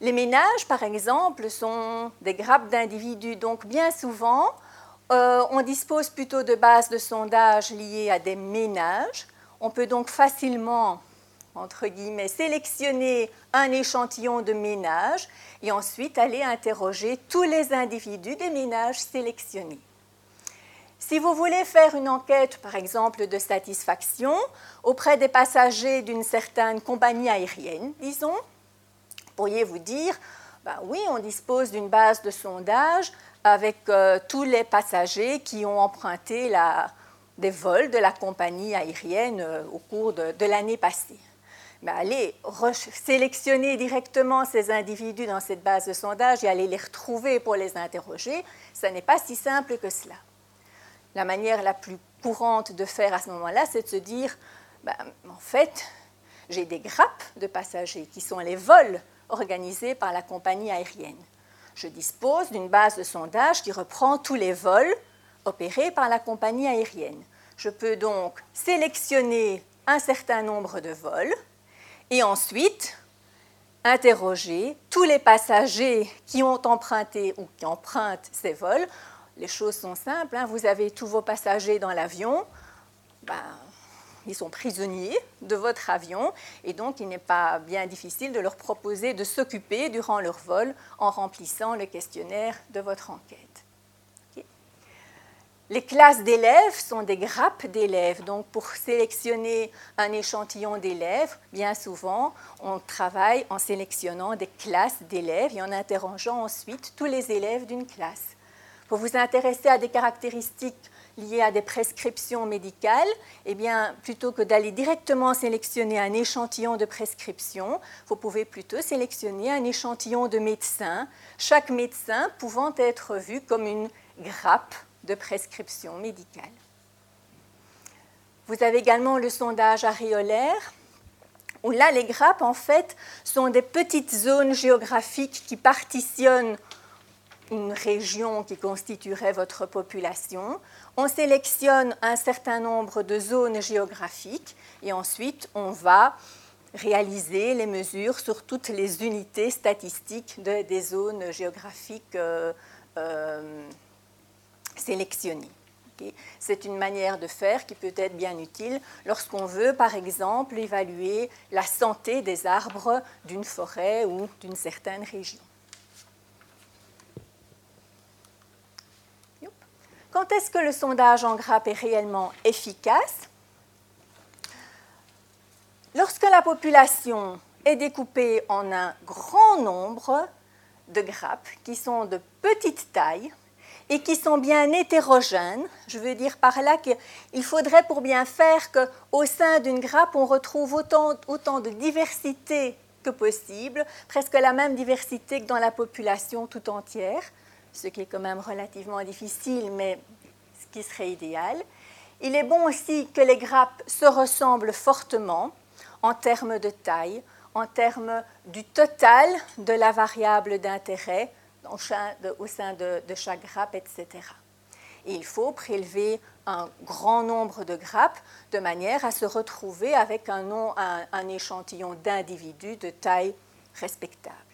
Les ménages, par exemple, sont des grappes d'individus, donc bien souvent, euh, on dispose plutôt de bases de sondage liées à des ménages. On peut donc facilement, entre guillemets, sélectionner un échantillon de ménages et ensuite aller interroger tous les individus des ménages sélectionnés. Si vous voulez faire une enquête, par exemple, de satisfaction auprès des passagers d'une certaine compagnie aérienne, disons, pourriez vous dire, ben oui, on dispose d'une base de sondage avec euh, tous les passagers qui ont emprunté la, des vols de la compagnie aérienne euh, au cours de, de l'année passée. Mais aller sélectionner directement ces individus dans cette base de sondage et aller les retrouver pour les interroger, ce n'est pas si simple que cela. La manière la plus courante de faire à ce moment-là, c'est de se dire, ben, en fait, j'ai des grappes de passagers qui sont les vols organisée par la compagnie aérienne. Je dispose d'une base de sondage qui reprend tous les vols opérés par la compagnie aérienne. Je peux donc sélectionner un certain nombre de vols et ensuite interroger tous les passagers qui ont emprunté ou qui empruntent ces vols. Les choses sont simples, hein. vous avez tous vos passagers dans l'avion, ben, ils sont prisonniers de votre avion et donc il n'est pas bien difficile de leur proposer de s'occuper durant leur vol en remplissant le questionnaire de votre enquête. Les classes d'élèves sont des grappes d'élèves. Donc, pour sélectionner un échantillon d'élèves, bien souvent, on travaille en sélectionnant des classes d'élèves et en interrogeant ensuite tous les élèves d'une classe. Pour vous intéresser à des caractéristiques liées à des prescriptions médicales, eh plutôt que d'aller directement sélectionner un échantillon de prescription, vous pouvez plutôt sélectionner un échantillon de médecins, chaque médecin pouvant être vu comme une grappe de prescription médicale. Vous avez également le sondage aréolaire, où là, les grappes, en fait, sont des petites zones géographiques qui partitionnent une région qui constituerait votre population. On sélectionne un certain nombre de zones géographiques et ensuite on va réaliser les mesures sur toutes les unités statistiques des zones géographiques euh, euh, sélectionner. C'est une manière de faire qui peut être bien utile lorsqu'on veut, par exemple, évaluer la santé des arbres d'une forêt ou d'une certaine région. Quand est-ce que le sondage en grappe est réellement efficace? Lorsque la population est découpée en un grand nombre de grappes qui sont de petite taille, et qui sont bien hétérogènes. Je veux dire par là qu'il faudrait pour bien faire qu'au sein d'une grappe, on retrouve autant, autant de diversité que possible, presque la même diversité que dans la population tout entière, ce qui est quand même relativement difficile, mais ce qui serait idéal. Il est bon aussi que les grappes se ressemblent fortement en termes de taille, en termes du total de la variable d'intérêt, au sein de, chaque grappe, etc. Et il faut prélever un grand nombre de grappes de manière à se retrouver avec un échantillon d'individus de taille respectable.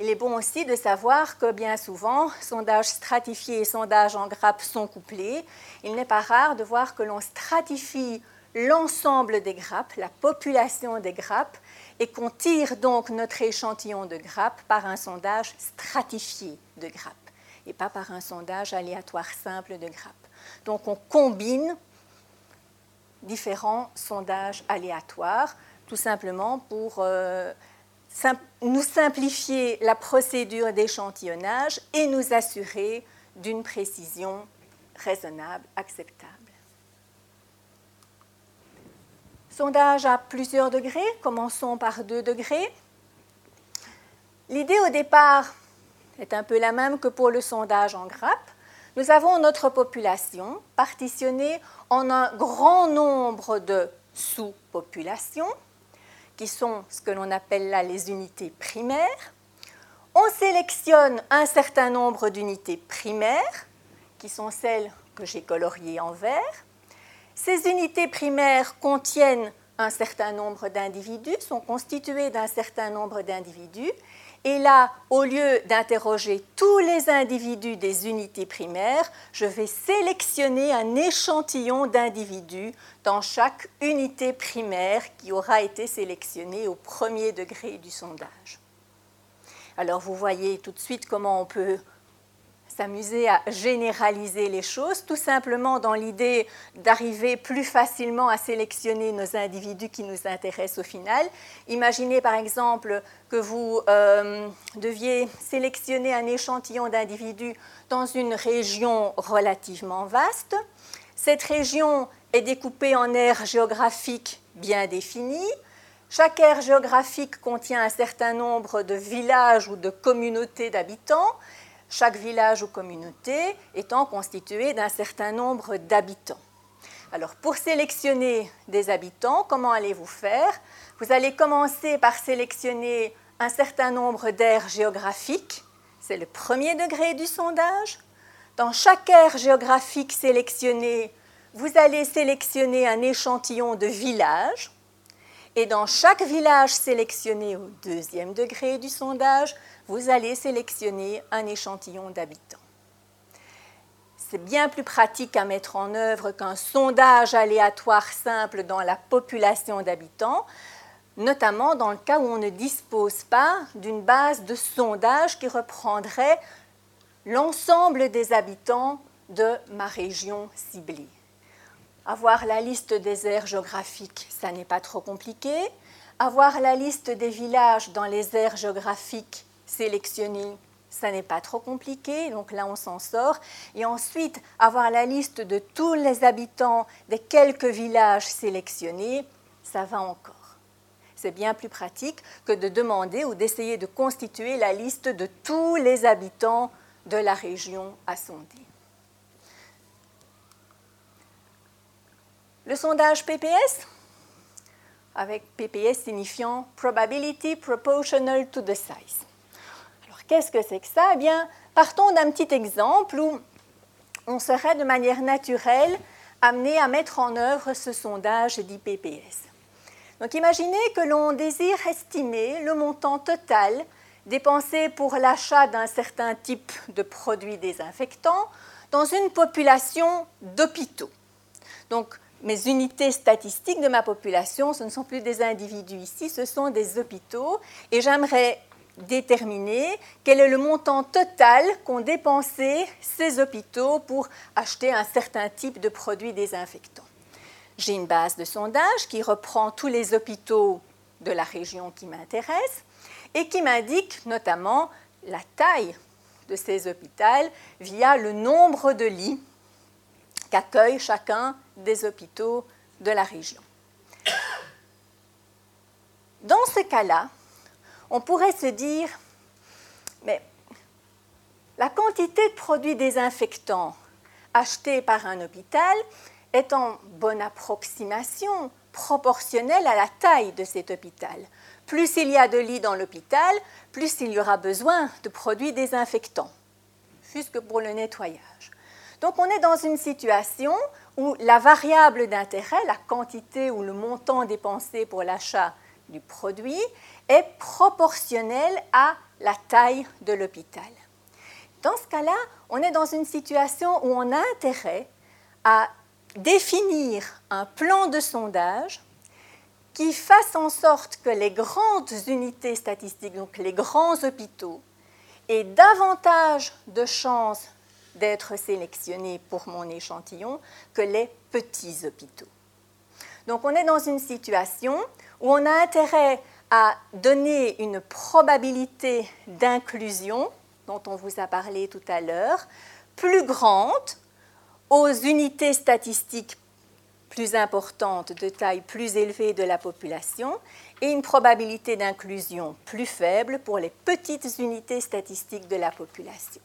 Il est bon aussi de savoir que bien souvent, sondages stratifiés et sondages en grappes sont couplés. Il n'est pas rare de voir que l'on stratifie l'ensemble des grappes, la population des grappes, et qu'on tire donc notre échantillon de grappes par un sondage stratifié de grappes et pas par un sondage aléatoire simple de grappes. Donc on combine différents sondages aléatoires tout simplement pour euh, nous simplifier la procédure d'échantillonnage et nous assurer d'une précision raisonnable, acceptable. Sondage à plusieurs degrés, commençons par 2 degrés. L'idée au départ est un peu la même que pour le sondage en grappe. Nous avons notre population partitionnée en un grand nombre de sous-populations, qui sont ce que l'on appelle là les unités primaires. On sélectionne un certain nombre d'unités primaires, qui sont celles que j'ai coloriées en vert. Ces unités primaires contiennent un certain nombre d'individus, sont constituées d'un certain nombre d'individus. Et là, au lieu d'interroger tous les individus des unités primaires, je vais sélectionner un échantillon d'individus dans chaque unité primaire qui aura été sélectionnée au premier degré du sondage. Alors vous voyez tout de suite comment on peut s'amuser à généraliser les choses, tout simplement dans l'idée d'arriver plus facilement à sélectionner nos individus qui nous intéressent au final. Imaginez par exemple que vous euh, deviez sélectionner un échantillon d'individus dans une région relativement vaste. Cette région est découpée en aires géographiques bien définies. Chaque aire géographique contient un certain nombre de villages ou de communautés d'habitants chaque village ou communauté étant constitué d'un certain nombre d'habitants. Alors pour sélectionner des habitants, comment allez-vous faire? Vous allez commencer par sélectionner un certain nombre d'aires géographiques, c'est le premier degré du sondage. Dans chaque aire géographique sélectionnée, vous allez sélectionner un échantillon de villages. Et dans chaque village sélectionné au deuxième degré du sondage, vous allez sélectionner un échantillon d'habitants. c'est bien plus pratique à mettre en œuvre qu'un sondage aléatoire simple dans la population d'habitants, notamment dans le cas où on ne dispose pas d'une base de sondage qui reprendrait l'ensemble des habitants de ma région ciblée. Avoir la liste des aires géographiques, ça n'est pas trop compliqué. Avoir la liste des villages dans les aires géographiques sélectionnées, ça n'est pas trop compliqué, donc là on s'en sort. Et ensuite, avoir la liste de tous les habitants des quelques villages sélectionnés, ça va encore. C'est bien plus pratique que de demander ou d'essayer de constituer la liste de tous les habitants de la région à sonder. Le sondage PPS, avec PPS signifiant Probability Proportional to the Size. Qu'est-ce que c'est que ça? Eh bien, partons d'un petit exemple où on serait de manière naturelle amené à mettre en œuvre ce sondage d'IPPS. Donc imaginez que l'on désire estimer le montant total dépensé pour l'achat d'un certain type de produits désinfectants dans une population d'hôpitaux. Donc mes unités statistiques de ma population, ce ne sont plus des individus ici, ce sont des hôpitaux. Et j'aimerais déterminer quel est le montant total qu'ont dépensé ces hôpitaux pour acheter un certain type de produits désinfectants. J'ai une base de sondage qui reprend tous les hôpitaux de la région qui m'intéresse et qui m'indique notamment la taille de ces hôpitaux via le nombre de lits qu'accueille chacun des hôpitaux de la région. Dans ce cas-là, on pourrait se dire, mais la quantité de produits désinfectants achetés par un hôpital est en bonne approximation proportionnelle à la taille de cet hôpital. Plus il y a de lits dans l'hôpital, plus il y aura besoin de produits désinfectants, jusque pour le nettoyage. Donc on est dans une situation où la variable d'intérêt, la quantité ou le montant dépensé pour l'achat du produit, est proportionnelle à la taille de l'hôpital. Dans ce cas-là, on est dans une situation où on a intérêt à définir un plan de sondage qui fasse en sorte que les grandes unités statistiques, donc les grands hôpitaux, aient davantage de chances d'être sélectionnés pour mon échantillon que les petits hôpitaux. Donc on est dans une situation où on a intérêt à donner une probabilité d'inclusion, dont on vous a parlé tout à l'heure, plus grande aux unités statistiques plus importantes, de taille plus élevée de la population, et une probabilité d'inclusion plus faible pour les petites unités statistiques de la population.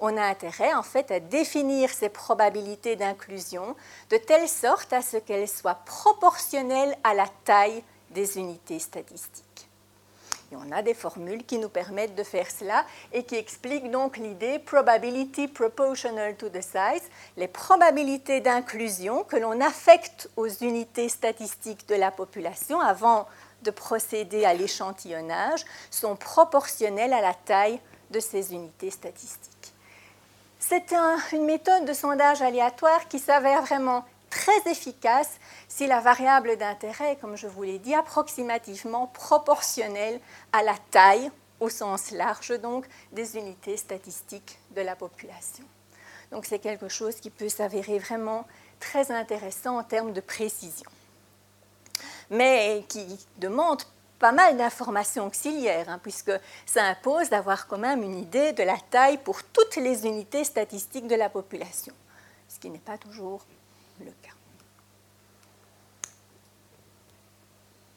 On a intérêt en fait à définir ces probabilités d'inclusion de telle sorte à ce qu'elles soient proportionnelles à la taille des unités statistiques. On a des formules qui nous permettent de faire cela et qui expliquent donc l'idée probability proportional to the size, les probabilités d'inclusion que l'on affecte aux unités statistiques de la population avant de procéder à l'échantillonnage sont proportionnelles à la taille de ces unités statistiques. C'est une méthode de sondage aléatoire qui s'avère vraiment très efficace si la variable d'intérêt comme je vous l'ai dit, approximativement proportionnelle à la taille, au sens large donc, des unités statistiques de la population. Donc c'est quelque chose qui peut s'avérer vraiment très intéressant en termes de précision, mais qui demande pas mal d'informations auxiliaires, hein, puisque ça impose d'avoir quand même une idée de la taille pour toutes les unités statistiques de la population, ce qui n'est pas toujours le cas.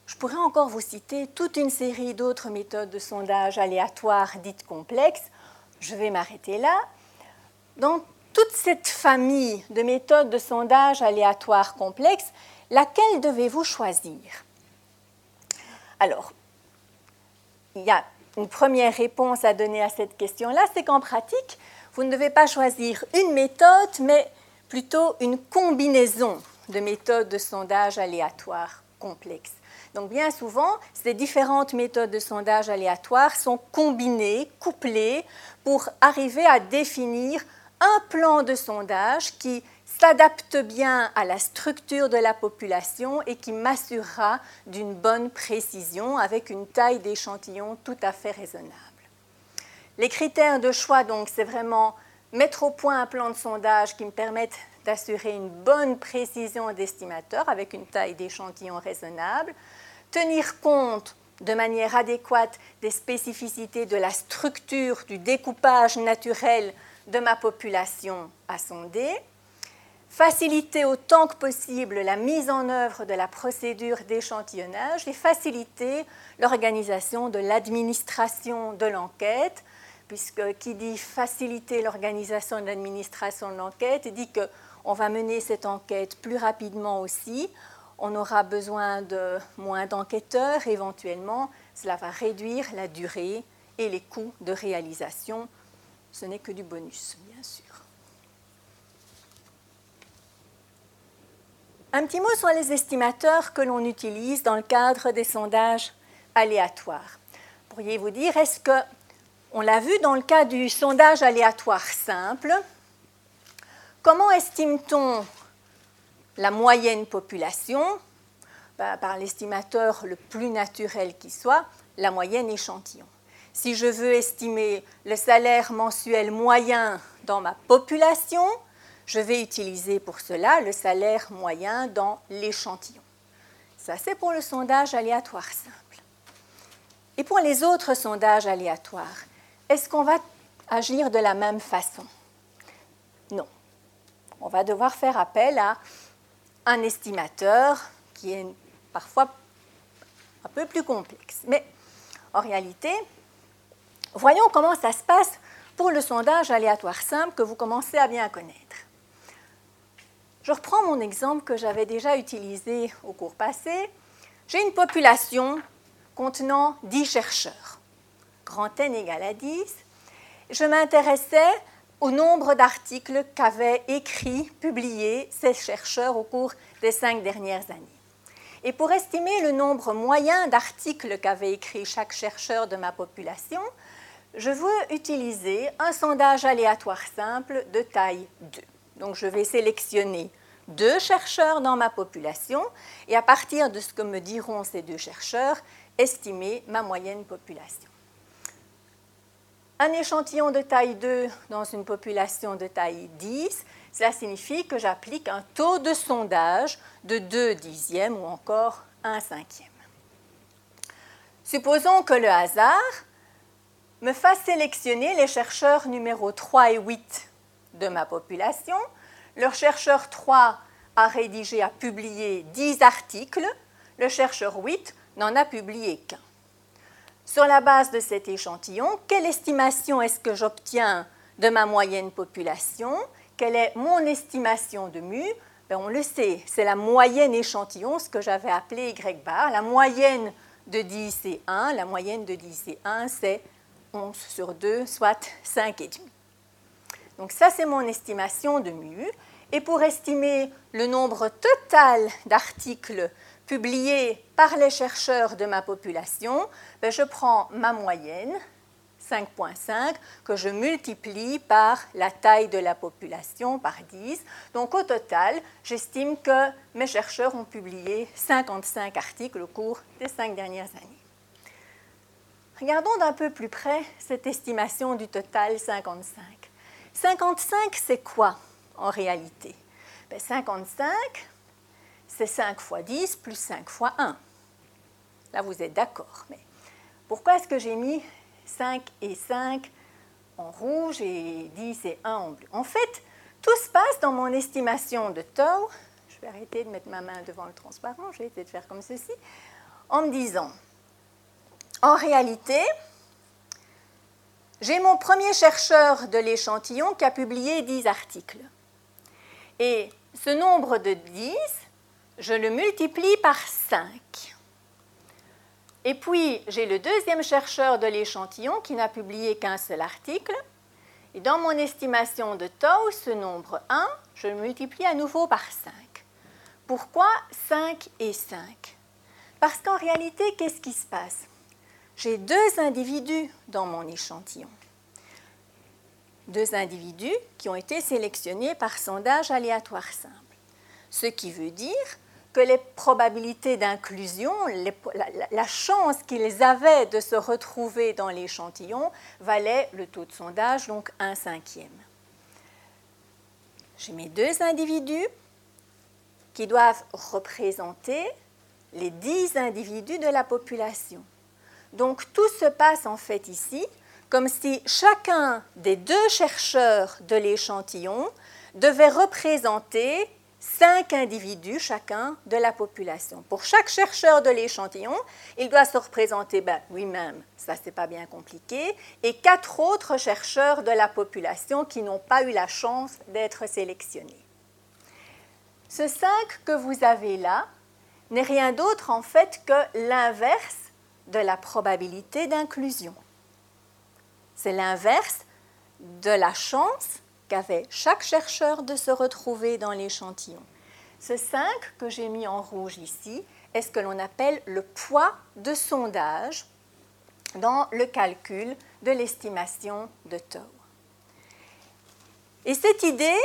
Je pourrais encore vous citer toute une série d'autres méthodes de sondage aléatoires dites complexes. Je vais m'arrêter là. Dans toute cette famille de méthodes de sondage aléatoires complexes, laquelle devez-vous choisir? Alors, il y a une première réponse à donner à cette question-là, c'est qu'en pratique, vous ne devez pas choisir une méthode, mais plutôt une combinaison de méthodes de sondage aléatoires complexes. Donc bien souvent, ces différentes méthodes de sondage aléatoires sont combinées, couplées, pour arriver à définir un plan de sondage qui s'adapte bien à la structure de la population et qui m'assurera d'une bonne précision avec une taille d'échantillon tout à fait raisonnable. Les critères de choix, donc, c'est vraiment mettre au point un plan de sondage qui me permette d'assurer une bonne précision d'estimateur avec une taille d'échantillon raisonnable, tenir compte de manière adéquate des spécificités de la structure du découpage naturel de ma population à sonder, faciliter autant que possible la mise en œuvre de la procédure d'échantillonnage et faciliter l'organisation de l'administration de l'enquête, puisque qui dit faciliter l'organisation de l'administration de l'enquête dit qu'on va mener cette enquête plus rapidement aussi, on aura besoin de moins d'enquêteurs éventuellement, cela va réduire la durée et les coûts de réalisation ce n'est que du bonus, bien sûr. Un petit mot sur les estimateurs que l'on utilise dans le cadre des sondages aléatoires. Pourriez-vous dire, est-ce que, on l'a vu dans le cas du sondage aléatoire simple, comment estime-t-on la moyenne population? Bah, Par l'estimateur le plus naturel qui soit, la moyenne échantillon. Si je veux estimer le salaire mensuel moyen dans ma population, je vais utiliser pour cela le salaire moyen dans l'échantillon. Ça, c'est pour le sondage aléatoire simple. Et pour les autres sondages aléatoires, est-ce qu'on va agir de la même façon? Non. On va devoir faire appel à un estimateur qui est parfois un peu plus complexe. Mais en réalité, Voyons comment ça se passe pour le sondage aléatoire simple que vous commencez à bien connaître. Je reprends mon exemple que j'avais déjà utilisé au cours passé. J'ai une population contenant 10 chercheurs, grand N égale à 10. Je m'intéressais au nombre d'articles qu'avaient écrits, publiés ces chercheurs au cours des cinq dernières années. Et pour estimer le nombre moyen d'articles qu'avait écrit chaque chercheur de ma population, je veux utiliser un sondage aléatoire simple de taille 2. Donc je vais sélectionner deux chercheurs dans ma population et à partir de ce que me diront ces deux chercheurs, estimer ma moyenne population. Un échantillon de taille 2 dans une population de taille 10, cela signifie que j'applique un taux de sondage de 2 dixièmes ou encore 1 cinquième. Supposons que le hasard me fasse sélectionner les chercheurs numéro 3 et 8 de ma population. Le chercheur 3 a rédigé, a publié 10 articles. Le chercheur 8 n'en a publié qu'un. Sur la base de cet échantillon, quelle estimation est-ce que j'obtiens de ma moyenne population? Quelle est mon estimation de mu? Ben, On le sait, c'est la moyenne échantillon, ce que j'avais appelé Y bar. La moyenne de 10 et 1, la moyenne de 10 et 1, c'est 11 sur 2, soit 5,5. Donc ça, c'est mon estimation de mu. Et pour estimer le nombre total d'articles publiés par les chercheurs de ma population, ben, je prends ma moyenne, 5,5, que je multiplie par la taille de la population, par 10. Donc au total, j'estime que mes chercheurs ont publié 55 articles au cours des cinq dernières années. Regardons d'un peu plus près cette estimation du total 55. 55, c'est quoi en réalité? 55, ben, c'est 5 fois 10 plus 5 fois 1. Là, vous êtes d'accord. Mais pourquoi est-ce que j'ai mis 5 et 5 en rouge et 10 et 1 en bleu? En fait, tout se passe dans mon estimation de taux. Je vais arrêter de mettre ma main devant le transparent, je vais essayer de faire comme ceci, en me disant en réalité, j'ai mon premier chercheur de l'échantillon qui a publié 10 articles. Et ce nombre de 10, je le multiplie par 5. Et puis, j'ai le deuxième chercheur de l'échantillon qui n'a publié qu'un seul article. Et dans mon estimation de taux, ce nombre 1, je le multiplie à nouveau par 5. Pourquoi 5 et 5 Parce qu'en réalité, qu'est-ce qui se passe? J'ai deux individus dans mon échantillon. deux individus qui ont été sélectionnés par sondage aléatoire simple. Ce qui veut dire les probabilités d'inclusion, la, chance qu'ils avaient de se retrouver dans l'échantillon valait le taux de sondage, donc un cinquième. J'ai mes deux individus qui doivent représenter les dix individus de la population. Donc tout se passe en fait ici comme si chacun des deux chercheurs de l'échantillon devait représenter cinq individus chacun de la population. Pour chaque chercheur de l'échantillon, il doit se représenter ben, lui-même, ça c'est pas bien compliqué, et quatre autres chercheurs de la population qui n'ont pas eu la chance d'être sélectionnés. Ce 5 que vous avez là n'est rien d'autre en fait que l'inverse de la probabilité d'inclusion. C'est l'inverse de la chance qu'avait chaque chercheur de se retrouver dans l'échantillon. Ce 5 que j'ai mis en rouge ici est ce que l'on appelle le poids de sondage dans le calcul de l'estimation de taux. Et cette idée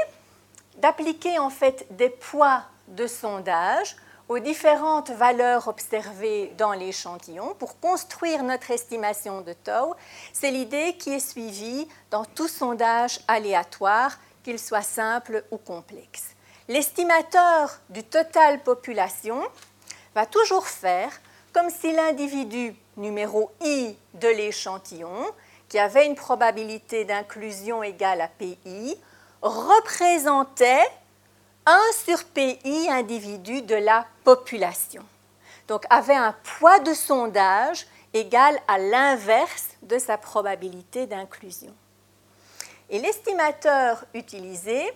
d'appliquer en fait des poids de sondage aux différentes valeurs observées dans l'échantillon pour construire notre estimation de taux, c'est l'idée qui est suivie dans tout sondage aléatoire, qu'il soit simple ou complexe. L'estimateur du total population va toujours faire comme si l'individu numéro i de l'échantillon, qui avait une probabilité d'inclusion égale à pi, représentait 1 sur PI individu de la population. Donc avait un poids de sondage égal à l'inverse de sa probabilité d'inclusion. Et l'estimateur utilisé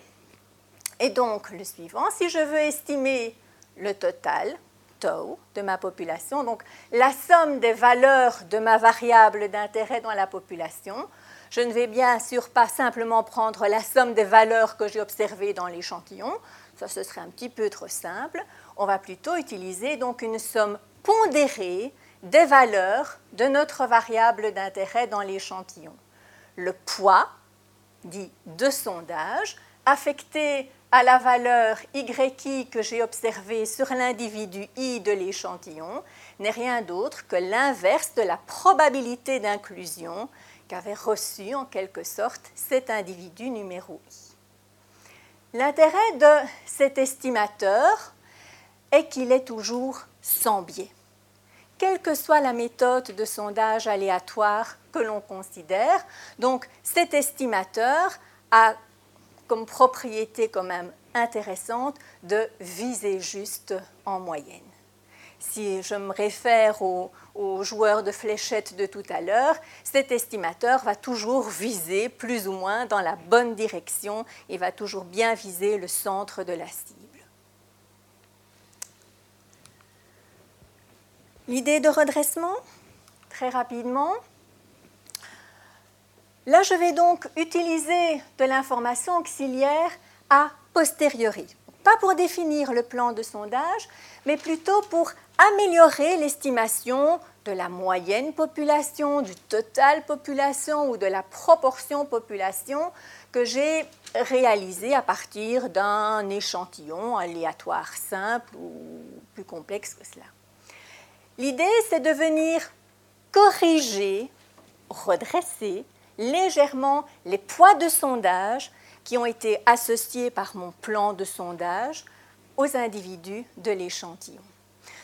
est donc le suivant. Si je veux estimer le total, taux, de ma population, donc la somme des valeurs de ma variable d'intérêt dans la population, je ne vais bien sûr pas simplement prendre la somme des valeurs que j'ai observées dans l'échantillon, ça ce serait un petit peu trop simple. On va plutôt utiliser donc une somme pondérée des valeurs de notre variable d'intérêt dans l'échantillon. Le poids, dit de sondage, affecté à la valeur YI que j'ai observée sur l'individu I de l'échantillon, n'est rien d'autre que l'inverse de la probabilité d'inclusion qu'avait reçu en quelque sorte cet individu numéro I. L'intérêt de cet estimateur est qu'il est toujours sans biais. Quelle que soit la méthode de sondage aléatoire que l'on considère, donc cet estimateur a comme propriété quand même intéressante de viser juste en moyenne. Si je me réfère aux, joueurs de fléchettes de tout à l'heure, cet estimateur va toujours viser plus ou moins dans la bonne direction et va toujours bien viser le centre de la cible. L'idée de redressement, très rapidement. Là, je vais donc utiliser de l'information auxiliaire a posteriori. Pas pour définir le plan de sondage, mais plutôt pour améliorer l'estimation de la moyenne population, du total population ou de la proportion population que j'ai réalisé à partir d'un échantillon aléatoire simple ou plus complexe que cela. L'idée, c'est de venir corriger, redresser légèrement les poids de sondage qui ont été associés par mon plan de sondage aux individus de l'échantillon.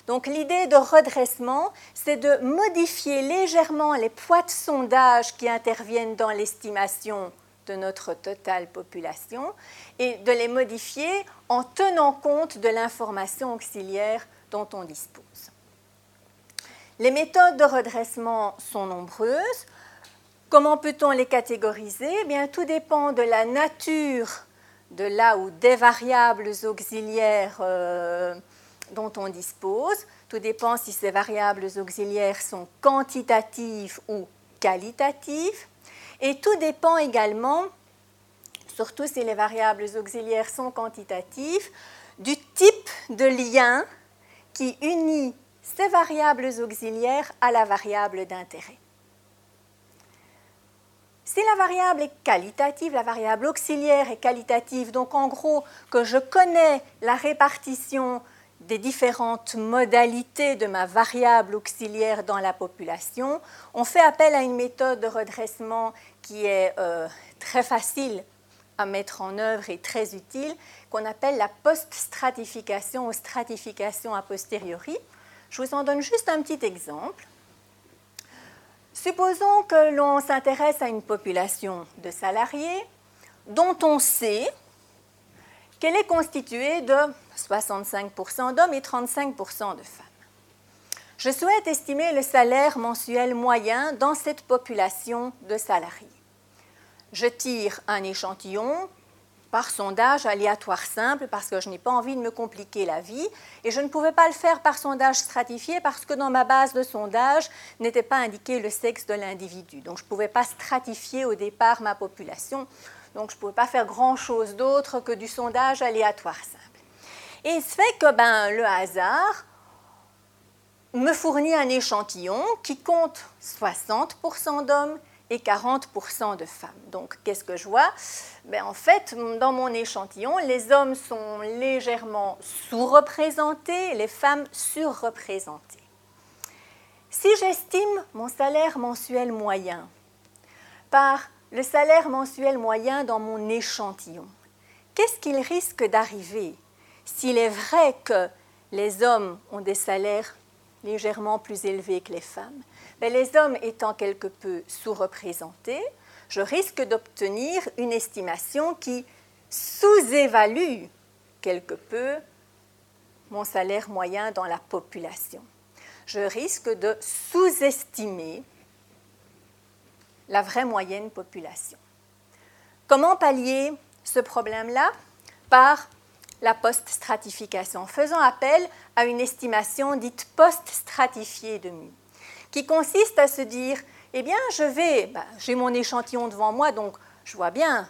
Donc l'idée de redressement, c'est de modifier légèrement les poids de sondage qui interviennent dans l'estimation de notre totale population et de les modifier en tenant compte de l'information auxiliaire dont on dispose. Les méthodes de redressement sont nombreuses. Comment peut-on les catégoriser? Eh bien, Tout dépend de la nature de là où des variables auxiliaires euh, dont on dispose. Tout dépend si ces variables auxiliaires sont quantitatives ou qualitatives. Et tout dépend également, surtout si les variables auxiliaires sont quantitatives, du type de lien qui unit ces variables auxiliaires à la variable d'intérêt. Si la variable est qualitative, la variable auxiliaire est qualitative, donc en gros que je connais la répartition des différentes modalités de ma variable auxiliaire dans la population, on fait appel à une méthode de redressement qui est euh, très facile à mettre en œuvre et très utile, qu'on appelle la post-stratification ou stratification a posteriori. Je vous en donne juste un petit exemple. Supposons que l'on s'intéresse à une population de salariés dont on sait qu'elle est constituée de 65% d'hommes et 35% de femmes. Je souhaite estimer le salaire mensuel moyen dans cette population de salariés. Je tire un échantillon par sondage aléatoire simple parce que je n'ai pas envie de me compliquer la vie et je ne pouvais pas le faire par sondage stratifié parce que dans ma base de sondage n'était pas indiqué le sexe de l'individu. Donc je ne pouvais pas stratifier au départ ma population. Donc je ne pouvais pas faire grand-chose d'autre que du sondage aléatoire simple. Et il se fait que ben, le hasard me fournit un échantillon qui compte 60% d'hommes et 40% de femmes. Donc, qu'est-ce que je vois? Ben, En fait, dans mon échantillon, les hommes sont légèrement sous-représentés, les femmes surreprésentées. Si j'estime mon salaire mensuel moyen par le salaire mensuel moyen dans mon échantillon, qu'est-ce qu'il risque d'arriver? S'il est vrai que les hommes ont des salaires légèrement plus élevés que les femmes mais les hommes étant quelque peu sous-représentés, je risque d'obtenir une estimation qui sous-évalue quelque peu mon salaire moyen dans la population. Je risque de sous-estimer la vraie moyenne population. Comment pallier ce problème-là? Par la post-stratification, faisant appel à une estimation dite post-stratifiée de mu qui consiste à se dire, eh bien, je vais, bah, j'ai mon échantillon devant moi, donc je vois bien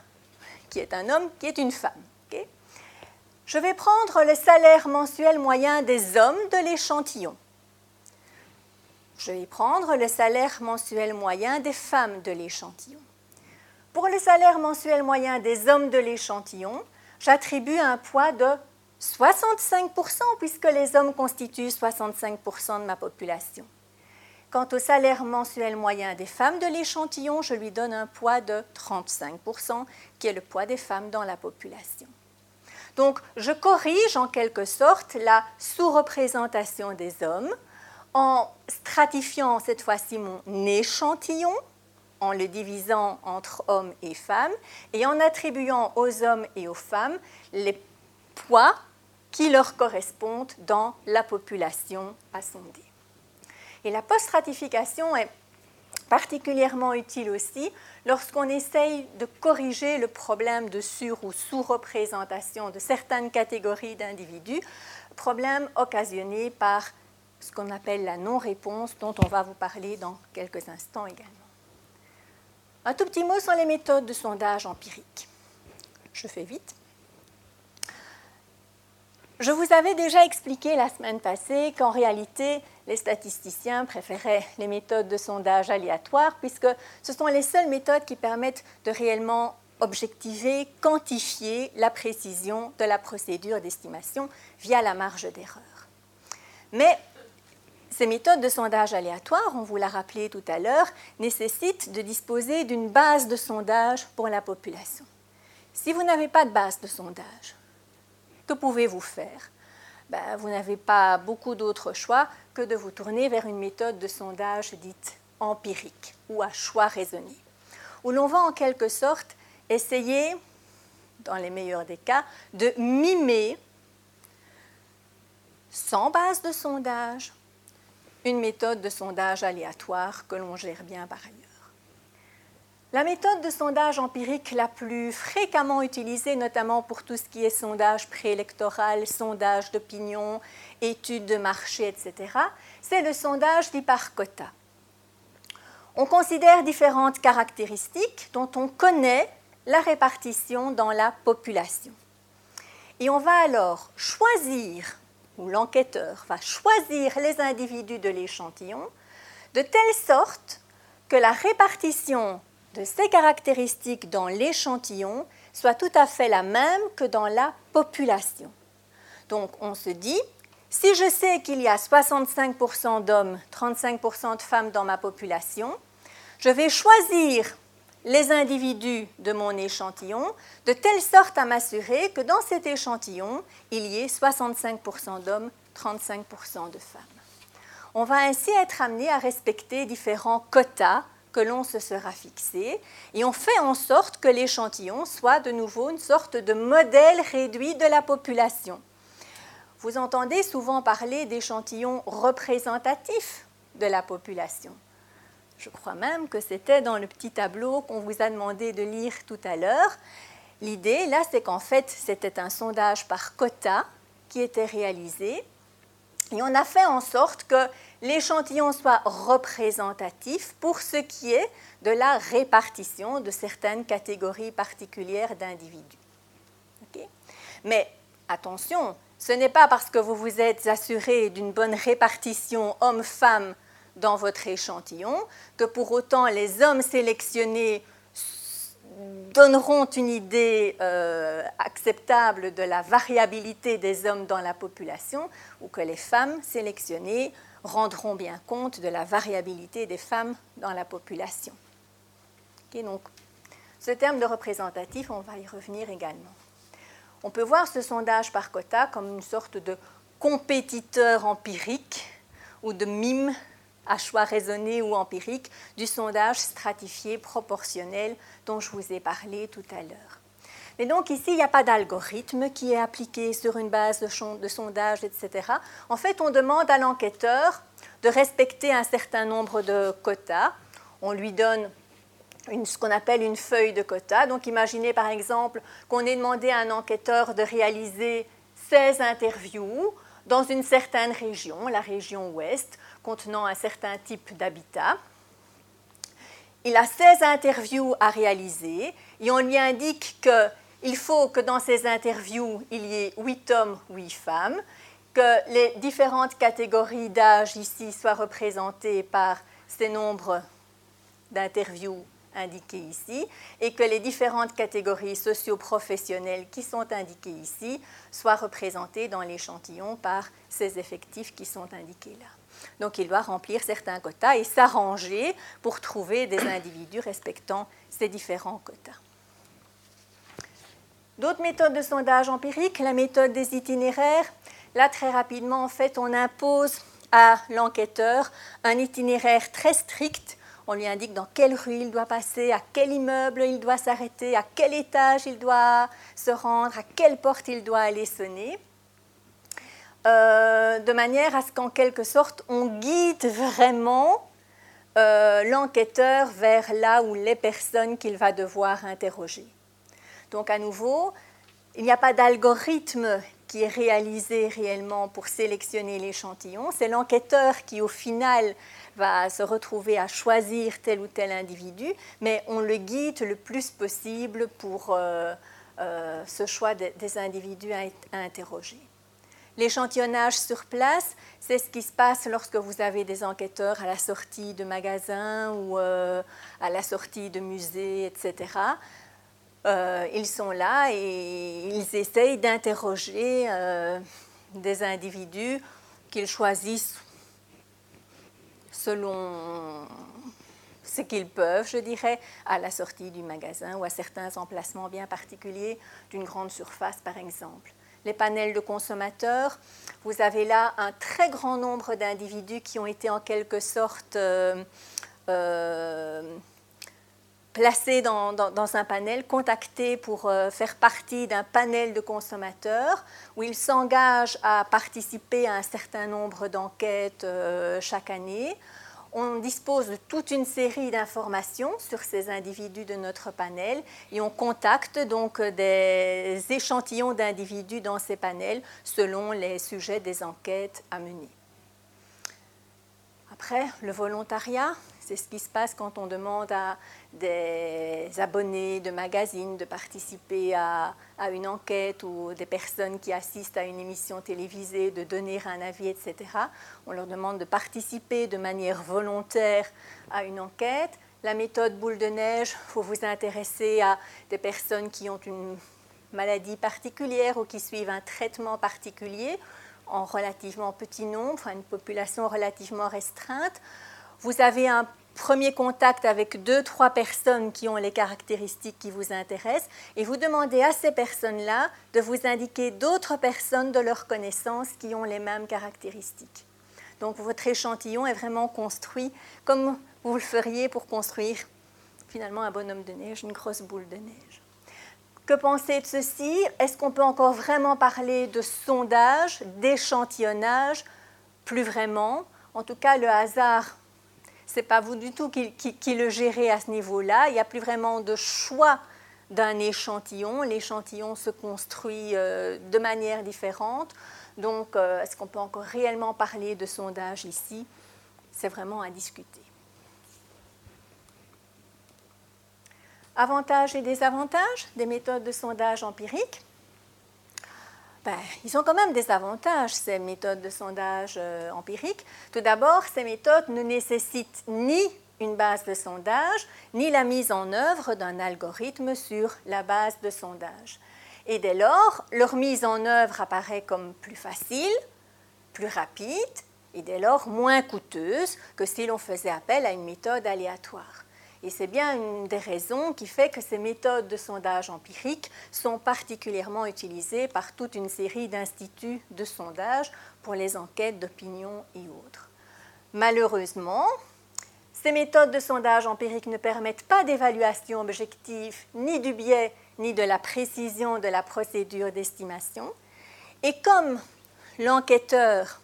qui est un homme, qui est une femme. je vais prendre le salaire mensuel moyen des hommes de l'échantillon. Je vais prendre le salaire mensuel moyen des femmes de l'échantillon. Pour le salaire mensuel moyen des hommes de l'échantillon, j'attribue un poids de 65% puisque les hommes constituent 65% de ma population. Quant au salaire mensuel moyen des femmes de l'échantillon, je lui donne un poids de 35%, qui est le poids des femmes dans la population. Donc, je corrige en quelque sorte la sous-représentation des hommes en stratifiant cette fois-ci mon échantillon, en le divisant entre hommes et femmes, et en attribuant aux hommes et aux femmes les poids qui leur correspondent dans la population à sonder. Et la post-stratification est particulièrement utile aussi lorsqu'on essaye de corriger le problème de sur- ou sous-représentation de certaines catégories d'individus, problème occasionné par ce qu'on appelle la non-réponse, dont on va vous parler dans quelques instants également. Un tout petit mot sur les méthodes de sondage empirique. Je fais vite. Je vous avais déjà expliqué la semaine passée qu'en réalité, les statisticiens préféraient les méthodes de sondage aléatoires puisque ce sont les seules méthodes qui permettent de réellement objectiver, quantifier la précision de la procédure d'estimation via la marge d'erreur. Mais ces méthodes de sondage aléatoire, on vous l'a rappelé tout à l'heure, nécessitent de disposer d'une base de sondage pour la population. Si vous n'avez pas de base de sondage, que pouvez-vous faire? Ben, Vous n'avez pas beaucoup d'autres choix que de vous tourner vers une méthode de sondage dite empirique ou à choix raisonné, où l'on va en quelque sorte essayer, dans les meilleurs des cas, de mimer, sans base de sondage, une méthode de sondage aléatoire que l'on gère bien par ailleurs. La méthode de sondage empirique la plus fréquemment utilisée, notamment pour tout ce qui est sondage préélectoral, sondage d'opinion, études de marché, etc., c'est le sondage dit par quota. On considère différentes caractéristiques dont on connaît la répartition dans la population. Et on va alors choisir, ou l'enquêteur va choisir les individus de l'échantillon, de telle sorte que la répartition de ces caractéristiques dans l'échantillon soit tout à fait la même que dans la population. Donc on se dit, si je sais qu'il y a 65% d'hommes, 35% de femmes dans ma population, je vais choisir les individus de mon échantillon de telle sorte à m'assurer que dans cet échantillon, il y ait 65% d'hommes, 35% de femmes. On va ainsi être amené à respecter différents quotas que l'on se sera fixé et on fait en sorte que l'échantillon soit de nouveau une sorte de modèle réduit de la population. Vous entendez souvent parler d'échantillons représentatifs de la population. Je crois même que c'était dans le petit tableau qu'on vous a demandé de lire tout à l'heure. L'idée, là, c'est qu'en fait, c'était un sondage par quota qui était réalisé. Et on a fait en sorte que l'échantillon soit représentatif pour ce qui est de la répartition de certaines catégories particulières d'individus. Mais attention, ce n'est pas parce que vous vous êtes assuré d'une bonne répartition homme-femme dans votre échantillon que pour autant les hommes sélectionnés donneront une idée euh, acceptable de la variabilité des hommes dans la population ou que les femmes sélectionnées rendront bien compte de la variabilité des femmes dans la population. donc, ce terme de représentatif, on va y revenir également. On peut voir ce sondage par quota comme une sorte de compétiteur empirique ou de mime à choix raisonné ou empirique du sondage stratifié proportionnel dont je vous ai parlé tout à l'heure. Mais donc ici, il n'y a pas d'algorithme qui est appliqué sur une base de, sondage, etc. En fait, on demande à l'enquêteur de respecter un certain nombre de quotas. On lui donne ce qu'on appelle une feuille de quotas. Donc imaginez par exemple qu'on ait demandé à un enquêteur de réaliser 16 interviews dans une certaine région, la région ouest, contenant un certain type d'habitat. Il a 16 interviews à réaliser et on lui indique qu'il faut que dans ces interviews, il y ait 8 hommes, 8 femmes, que les différentes catégories d'âge ici soient représentées par ces nombres d'interviews indiqués ici et que les différentes catégories socio-professionnelles qui sont indiquées ici soient représentées dans l'échantillon par ces effectifs qui sont indiqués là. Donc il doit remplir certains quotas et s'arranger pour trouver des individus respectant ces différents quotas. D'autres méthodes de sondage empirique, la méthode des itinéraires. Là, très rapidement, en fait, on impose à l'enquêteur un itinéraire très strict. On lui indique dans quelle rue il doit passer, à quel immeuble il doit s'arrêter, à quel étage il doit se rendre, à quelle porte il doit aller sonner. Euh, de manière à ce qu'en quelque sorte, on guide vraiment euh, l'enquêteur vers là où les personnes qu'il va devoir interroger. Donc à nouveau, il n'y a pas d'algorithme qui est réalisé réellement pour sélectionner l'échantillon. C'est l'enquêteur qui, au final, va se retrouver à choisir tel ou tel individu, mais on le guide le plus possible pour euh, ce choix des individus à interroger. L'échantillonnage sur place, c'est ce qui se passe lorsque vous avez des enquêteurs à la sortie de magasins ou euh, à la sortie de musées, etc. Euh, ils sont là et ils essayent d'interroger euh, des individus qu'ils choisissent selon ce qu'ils peuvent, je dirais, à la sortie du magasin ou à certains emplacements bien particuliers d'une grande surface, par exemple les panels de consommateurs. Vous avez là un très grand nombre d'individus qui ont été en quelque sorte euh, euh, placés dans, un panel, contactés pour euh, faire partie d'un panel de consommateurs où ils s'engagent à participer à un certain nombre d'enquêtes chaque année on dispose de toute une série d'informations sur ces individus de notre panel et on contacte donc des échantillons d'individus dans ces panels selon les sujets des enquêtes à mener. Après, le volontariat, c'est ce qui se passe quand on demande à des abonnés de magazines de participer à, une enquête ou des personnes qui assistent à une émission télévisée de donner un avis, etc. On leur demande de participer de manière volontaire à une enquête. la méthode boule de neige, vous vous intéressez à des personnes qui ont une maladie particulière ou qui suivent un traitement particulier en relativement petit nombre, une population relativement restreinte. Vous avez un premier contact avec deux, trois personnes qui ont les caractéristiques qui vous intéressent et vous demandez à ces personnes-là de vous indiquer d'autres personnes de leur connaissance qui ont les mêmes caractéristiques. Donc votre échantillon est vraiment construit comme vous le feriez pour construire finalement un bonhomme de neige, une grosse boule de neige. Que pensez de ceci? Est-ce qu'on peut encore vraiment parler de sondage, d'échantillonnage? Plus vraiment. En tout cas, le hasard, ce n'est pas vous du tout qui, le gérez à ce niveau-là. Il n'y a plus vraiment de choix d'un échantillon. L'échantillon se construit euh, de manière différente. Donc, euh, est-ce qu'on peut encore réellement parler de sondage ici? C'est vraiment à discuter. Avantages et désavantages des méthodes de sondage empiriques. Ben, ils ont quand même des avantages, ces méthodes de sondage euh, empiriques. Tout d'abord, ces méthodes ne nécessitent ni une base de sondage, ni la mise en œuvre d'un algorithme sur la base de sondage. Et dès lors, leur mise en œuvre apparaît comme plus facile, plus rapide et dès lors moins coûteuse que si l'on faisait appel à une méthode aléatoire. Et c'est bien une des raisons qui fait que ces méthodes de sondage empirique sont particulièrement utilisées par toute une série d'instituts de sondage pour les enquêtes d'opinion et autres. Malheureusement, ces méthodes de sondage empirique ne permettent pas d'évaluation objective ni du biais ni de la précision de la procédure d'estimation. Et comme l'enquêteur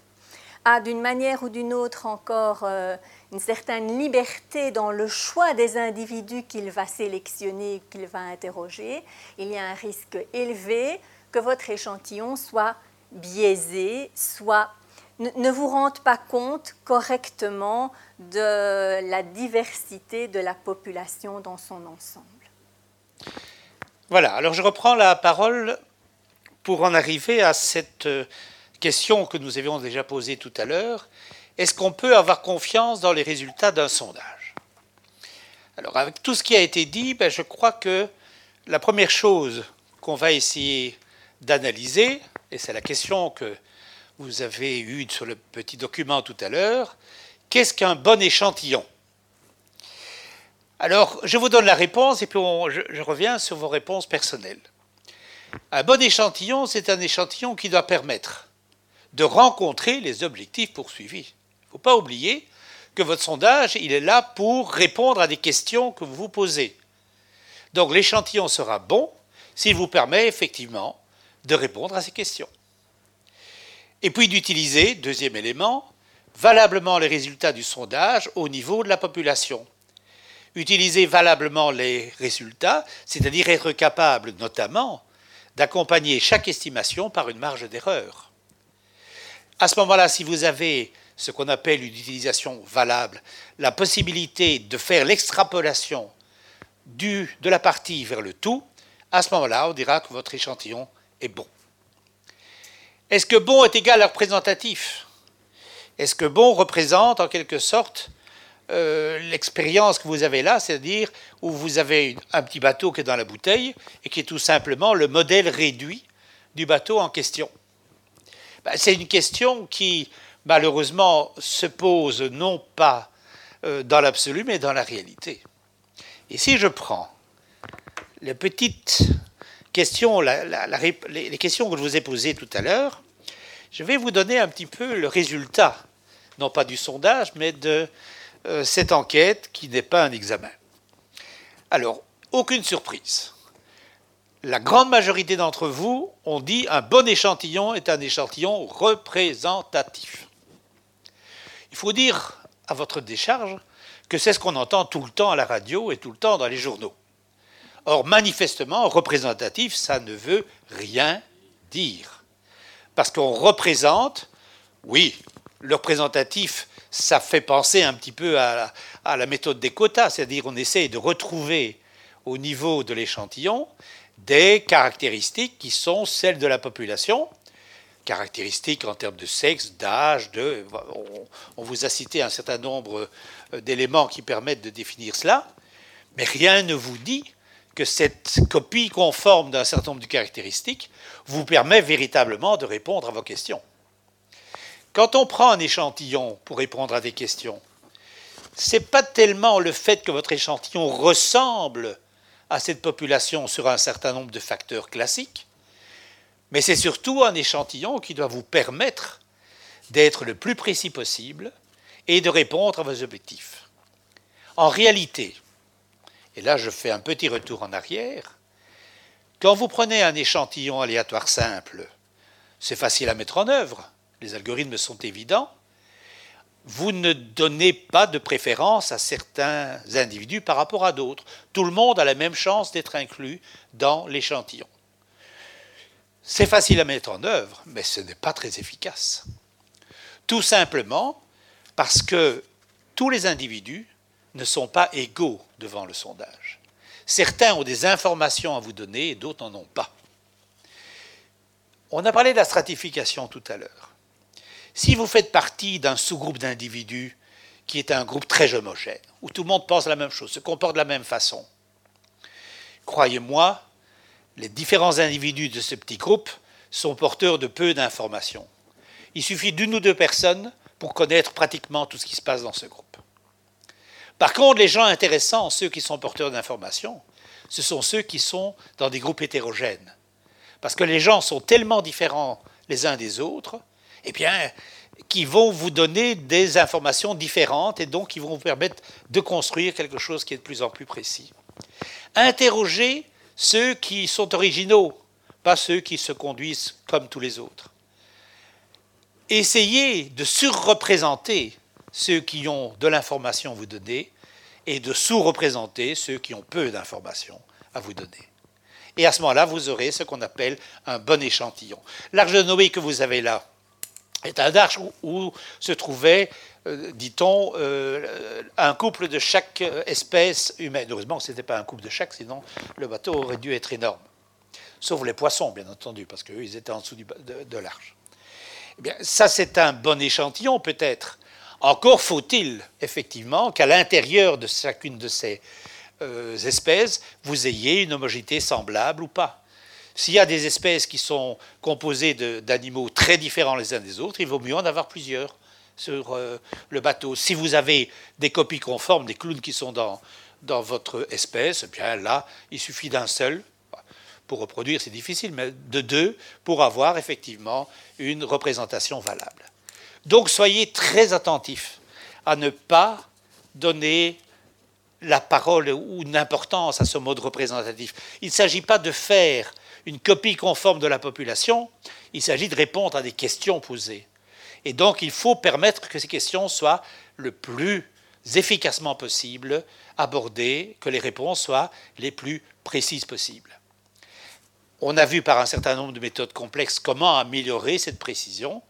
a d'une manière ou d'une autre encore euh, une certaine liberté dans le choix des individus qu'il va sélectionner, qu'il va interroger, il y a un risque élevé que votre échantillon soit biaisé, soit ne vous rende pas compte correctement de la diversité de la population dans son ensemble. Voilà, alors je reprends la parole pour en arriver à cette euh, question que nous avions déjà posée tout à l'heure. Est-ce qu'on peut avoir confiance dans les résultats d'un sondage? Alors avec tout ce qui a été dit, ben, je crois que la première chose qu'on va essayer d'analyser, et c'est la question que vous avez eue sur le petit document tout à l'heure, qu'est-ce qu'un bon échantillon? Alors, je vous donne la réponse et puis je, reviens sur vos réponses personnelles. Un bon échantillon, c'est un échantillon qui doit permettre de rencontrer les objectifs poursuivis. Ne faut pas oublier que votre sondage, il est là pour répondre à des questions que vous vous posez. Donc l'échantillon sera bon s'il vous permet effectivement de répondre à ces questions. Et puis d'utiliser, deuxième élément, valablement les résultats du sondage au niveau de la population utiliser valablement les résultats, c'est-à-dire être capable notamment d'accompagner chaque estimation par une marge d'erreur. À ce moment-là, si vous avez ce qu'on appelle une utilisation valable, la possibilité de faire l'extrapolation de la partie vers le tout, à ce moment-là, on dira que votre échantillon est bon. Est-ce que bon est égal à représentatif? Est-ce que bon représente en quelque sorte euh, l'expérience que vous avez là, c'est-à-dire où vous avez un petit bateau qui est dans la bouteille et qui est tout simplement le modèle réduit du bateau en question? Ben, c'est une question qui, malheureusement, se pose non pas euh, dans l'absolu, mais dans la réalité. Et si je prends les petites questions, les questions que je vous ai posées tout à l'heure, je vais vous donner un petit peu le résultat, non pas du sondage, mais de euh, cette enquête qui n'est pas un examen. Alors, aucune surprise. La grande majorité d'entre vous ont dit un bon échantillon est un échantillon représentatif. Il faut dire à votre décharge que c'est ce qu'on entend tout le temps à la radio et tout le temps dans les journaux. Or, manifestement, représentatif, ça ne veut rien dire. Parce qu'on représente, oui, le représentatif ça fait penser un petit peu à, la méthode des quotas, c'est-à-dire on essaie de retrouver au niveau de l'échantillon des caractéristiques qui sont celles de la population. Caractéristiques en termes de sexe, d'âge, de, on, vous a cité un certain nombre euh, d'éléments qui permettent de définir cela, mais rien ne vous dit que cette copie conforme d'un certain nombre de caractéristiques vous permet véritablement de répondre à vos questions. Quand on prend un échantillon pour répondre à des questions, c'est pas tellement le fait que votre échantillon ressemble à cette population sur un certain nombre de facteurs classiques, mais c'est surtout un échantillon qui doit vous permettre d'être le plus précis possible et de répondre à vos objectifs. En réalité, et là je fais un petit retour en arrière, quand vous prenez un échantillon aléatoire simple, c'est facile à mettre en œuvre, les algorithmes sont évidents, vous ne donnez pas de préférence à certains individus par rapport à d'autres. Tout le monde a la même chance d'être inclus dans l'échantillon. C'est facile à mettre en œuvre, mais ce n'est pas très efficace. Tout simplement parce que tous les individus ne sont pas égaux devant le sondage. Certains ont des informations à vous donner et d'autres n'en ont pas. On a parlé de la stratification tout à l'heure. Si vous faites partie d'un sous-groupe d'individus qui est un groupe très homogène, où tout le monde pense la même chose, se comporte de la même façon, croyez-moi, les différents individus de ce petit groupe sont porteurs de peu d'informations. Il suffit d'une ou deux personnes pour connaître pratiquement tout ce qui se passe dans ce groupe. Par contre, les gens intéressants, ceux qui sont porteurs d'informations, ce sont ceux qui sont dans des groupes hétérogènes. Parce que les gens sont tellement différents les uns des autres, eh bien, qui vont vous donner des informations différentes et donc qui vont vous permettre de construire quelque chose qui est de plus en plus précis. Interrogez ceux qui sont originaux, pas ceux qui se conduisent comme tous les autres. Essayez de surreprésenter ceux qui ont de l'information à vous donner et de sous-représenter ceux qui ont peu d'informations à vous donner. Et à ce moment-là, vous aurez ce qu'on appelle un bon échantillon. L'arche de Noé que vous avez là est un arche où, se trouvait, euh, dit-on, euh, un couple de chaque espèce humaine. Heureusement ce n'était pas un couple de chaque, sinon le bateau aurait dû être énorme. Sauf les poissons, bien entendu, parce qu'eux, ils étaient en dessous de, l'arche. Eh bien, ça, c'est un bon échantillon, peut-être. Encore faut-il, effectivement, qu'à l'intérieur de chacune de ces euh, espèces, vous ayez une homogénéité semblable ou pas. S'il y a des espèces qui sont composées d'animaux très différents les uns des autres, il vaut mieux en avoir plusieurs sur euh, le bateau. Si vous avez des copies conformes des clowns qui sont dans, dans votre espèce, eh bien là, il suffit d'un seul. Pour reproduire, c'est difficile, mais de deux pour avoir effectivement une représentation valable. Donc soyez très attentifs à ne pas donner la parole ou une importance à ce mode représentatif. Il ne s'agit pas de faire une copie conforme de la population, il s'agit de répondre à des questions posées. Et donc il faut permettre que ces questions soient le plus efficacement possible abordées, que les réponses soient les plus précises possibles. On a vu par un certain nombre de méthodes complexes comment améliorer cette précision.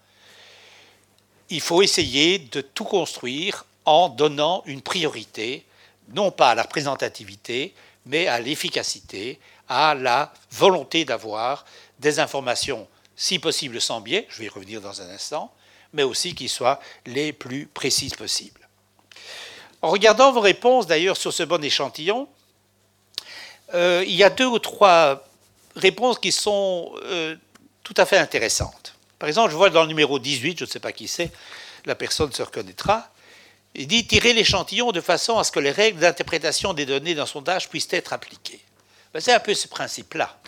Il faut essayer de tout construire en donnant une priorité, non pas à la représentativité, mais à l'efficacité, à la volonté d'avoir des informations, si possible sans biais, je vais y revenir dans un instant, mais aussi qui soient les plus précises possibles. En regardant vos réponses d'ailleurs sur ce bon échantillon, euh, il y a deux ou trois réponses qui sont euh, tout à fait intéressantes. Par exemple, je vois dans le numéro 18, je ne sais pas qui c'est, la personne se reconnaîtra, il dit tirer l'échantillon de façon à ce que les règles d'interprétation des données d'un sondage puissent être appliquées. Ben, c'est un peu ce principe-là.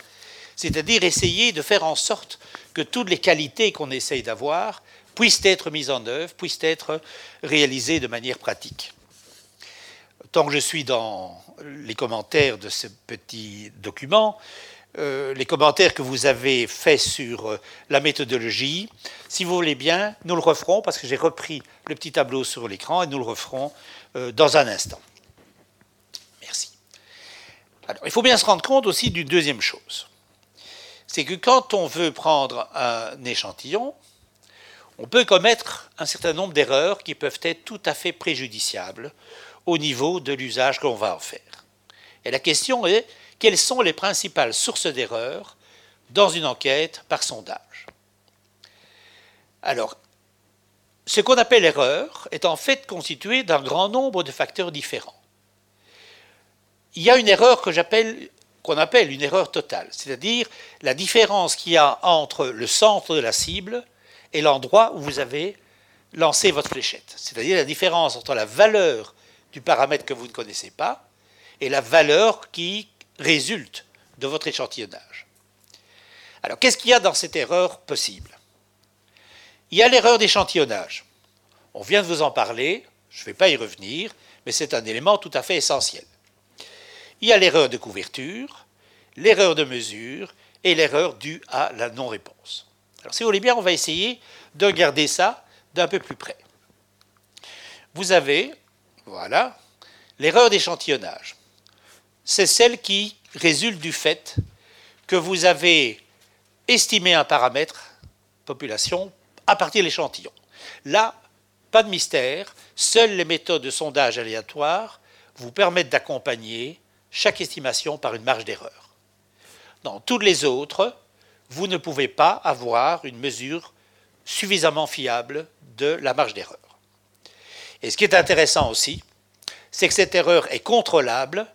C'est-à-dire essayer de faire en sorte que toutes les qualités qu'on essaye d'avoir puissent être mises en œuvre, puissent être réalisées de manière pratique. Tant que je suis dans les commentaires de ce petit document, euh, les commentaires que vous avez faits sur euh, la méthodologie, si vous voulez bien, nous le referons parce que j'ai repris le petit tableau sur l'écran et nous le referons euh, dans un instant il faut bien se rendre compte aussi d'une deuxième chose. C'est que quand on veut prendre un échantillon, on peut commettre un certain nombre d'erreurs qui peuvent être tout à fait préjudiciables au niveau de l'usage qu'on va en faire. Et la question est, quelles sont les principales sources d'erreurs dans une enquête par sondage? Alors, ce qu'on appelle erreur est en fait constitué d'un grand nombre de facteurs différents. Il y a une erreur que j'appelle qu'on appelle une erreur totale, c'est-à-dire la différence qu'il y a entre le centre de la cible et l'endroit où vous avez lancé votre fléchette, c'est-à-dire la différence entre la valeur du paramètre que vous ne connaissez pas et la valeur qui résulte de votre échantillonnage. Alors, qu'est-ce qu'il y a dans cette erreur possible? Il y a l'erreur d'échantillonnage. On vient de vous en parler, je ne vais pas y revenir, mais c'est un élément tout à fait essentiel. Il y a l'erreur de couverture, l'erreur de mesure et l'erreur due à la non-réponse. Alors si vous voulez bien, on va essayer de regarder ça d'un peu plus près. Vous avez, voilà, l'erreur d'échantillonnage. C'est celle qui résulte du fait que vous avez estimé un paramètre, population, à partir de l'échantillon. Là, pas de mystère, seules les méthodes de sondage aléatoire vous permettent d'accompagner chaque estimation par une marge d'erreur. Dans toutes les autres, vous ne pouvez pas avoir une mesure suffisamment fiable de la marge d'erreur. Et ce qui est intéressant aussi, c'est que cette erreur est contrôlable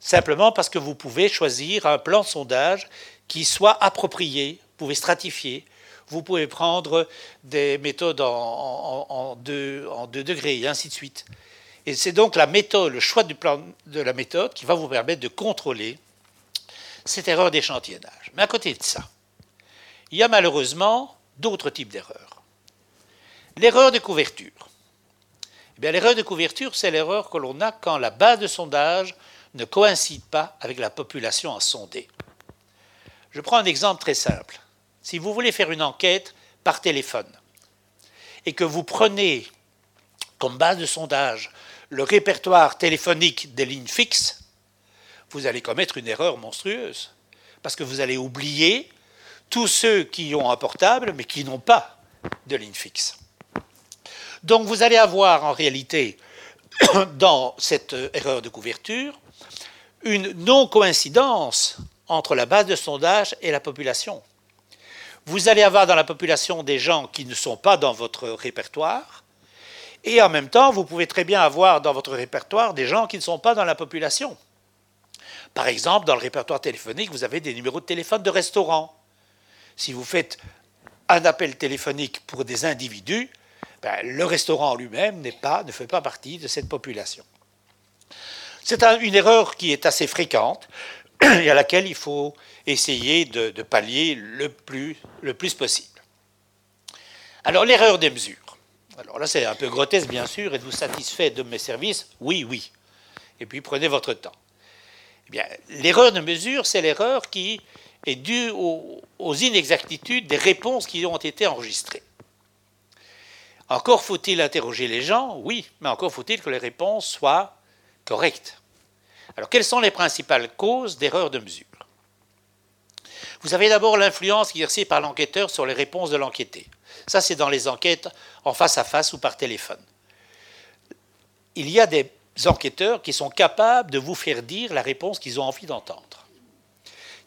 simplement parce que vous pouvez choisir un plan de sondage qui soit approprié, vous pouvez stratifier, vous pouvez prendre des méthodes en, deux, deux degrés, et ainsi de suite. Et c'est donc la méthode, le choix du plan de la méthode qui va vous permettre de contrôler cette erreur d'échantillonnage. Mais à côté de ça, il y a malheureusement d'autres types d'erreurs. L'erreur de couverture. Eh l'erreur de couverture, c'est l'erreur que l'on a quand la base de sondage ne coïncide pas avec la population à sonder. Je prends un exemple très simple. Si vous voulez faire une enquête par téléphone et que vous prenez comme base de sondage le répertoire téléphonique des lignes fixes, vous allez commettre une erreur monstrueuse. Parce que vous allez oublier tous ceux qui ont un portable mais qui n'ont pas de ligne fixe. Donc vous allez avoir en réalité dans cette erreur de couverture une non-coïncidence entre la base de sondage et la population. Vous allez avoir dans la population des gens qui ne sont pas dans votre répertoire, et en même temps, vous pouvez très bien avoir dans votre répertoire des gens qui ne sont pas dans la population. Par exemple, dans le répertoire téléphonique, vous avez des numéros de téléphone de restaurants. Si vous faites un appel téléphonique pour des individus, ben, le restaurant lui-même ne fait pas partie de cette population. C'est une erreur qui est assez fréquente et à laquelle il faut essayer de, pallier le plus, le plus possible. Alors l'erreur des mesures. Alors là, c'est un peu grotesque, bien sûr. Êtes-vous satisfait de mes services? Oui, oui. Et puis prenez votre temps. Eh bien, l'erreur de mesure, c'est l'erreur qui est due aux, aux, inexactitudes des réponses qui ont été enregistrées. Encore faut-il interroger les gens Oui, mais encore faut-il que les réponses soient correctes. Alors, quelles sont les principales causes d'erreur de mesure? Vous avez d'abord l'influence exercée par l'enquêteur sur les réponses de l'enquêté. Ça, c'est dans les enquêtes en face à face ou par téléphone. Il y a des enquêteurs qui sont capables de vous faire dire la réponse qu'ils ont envie d'entendre,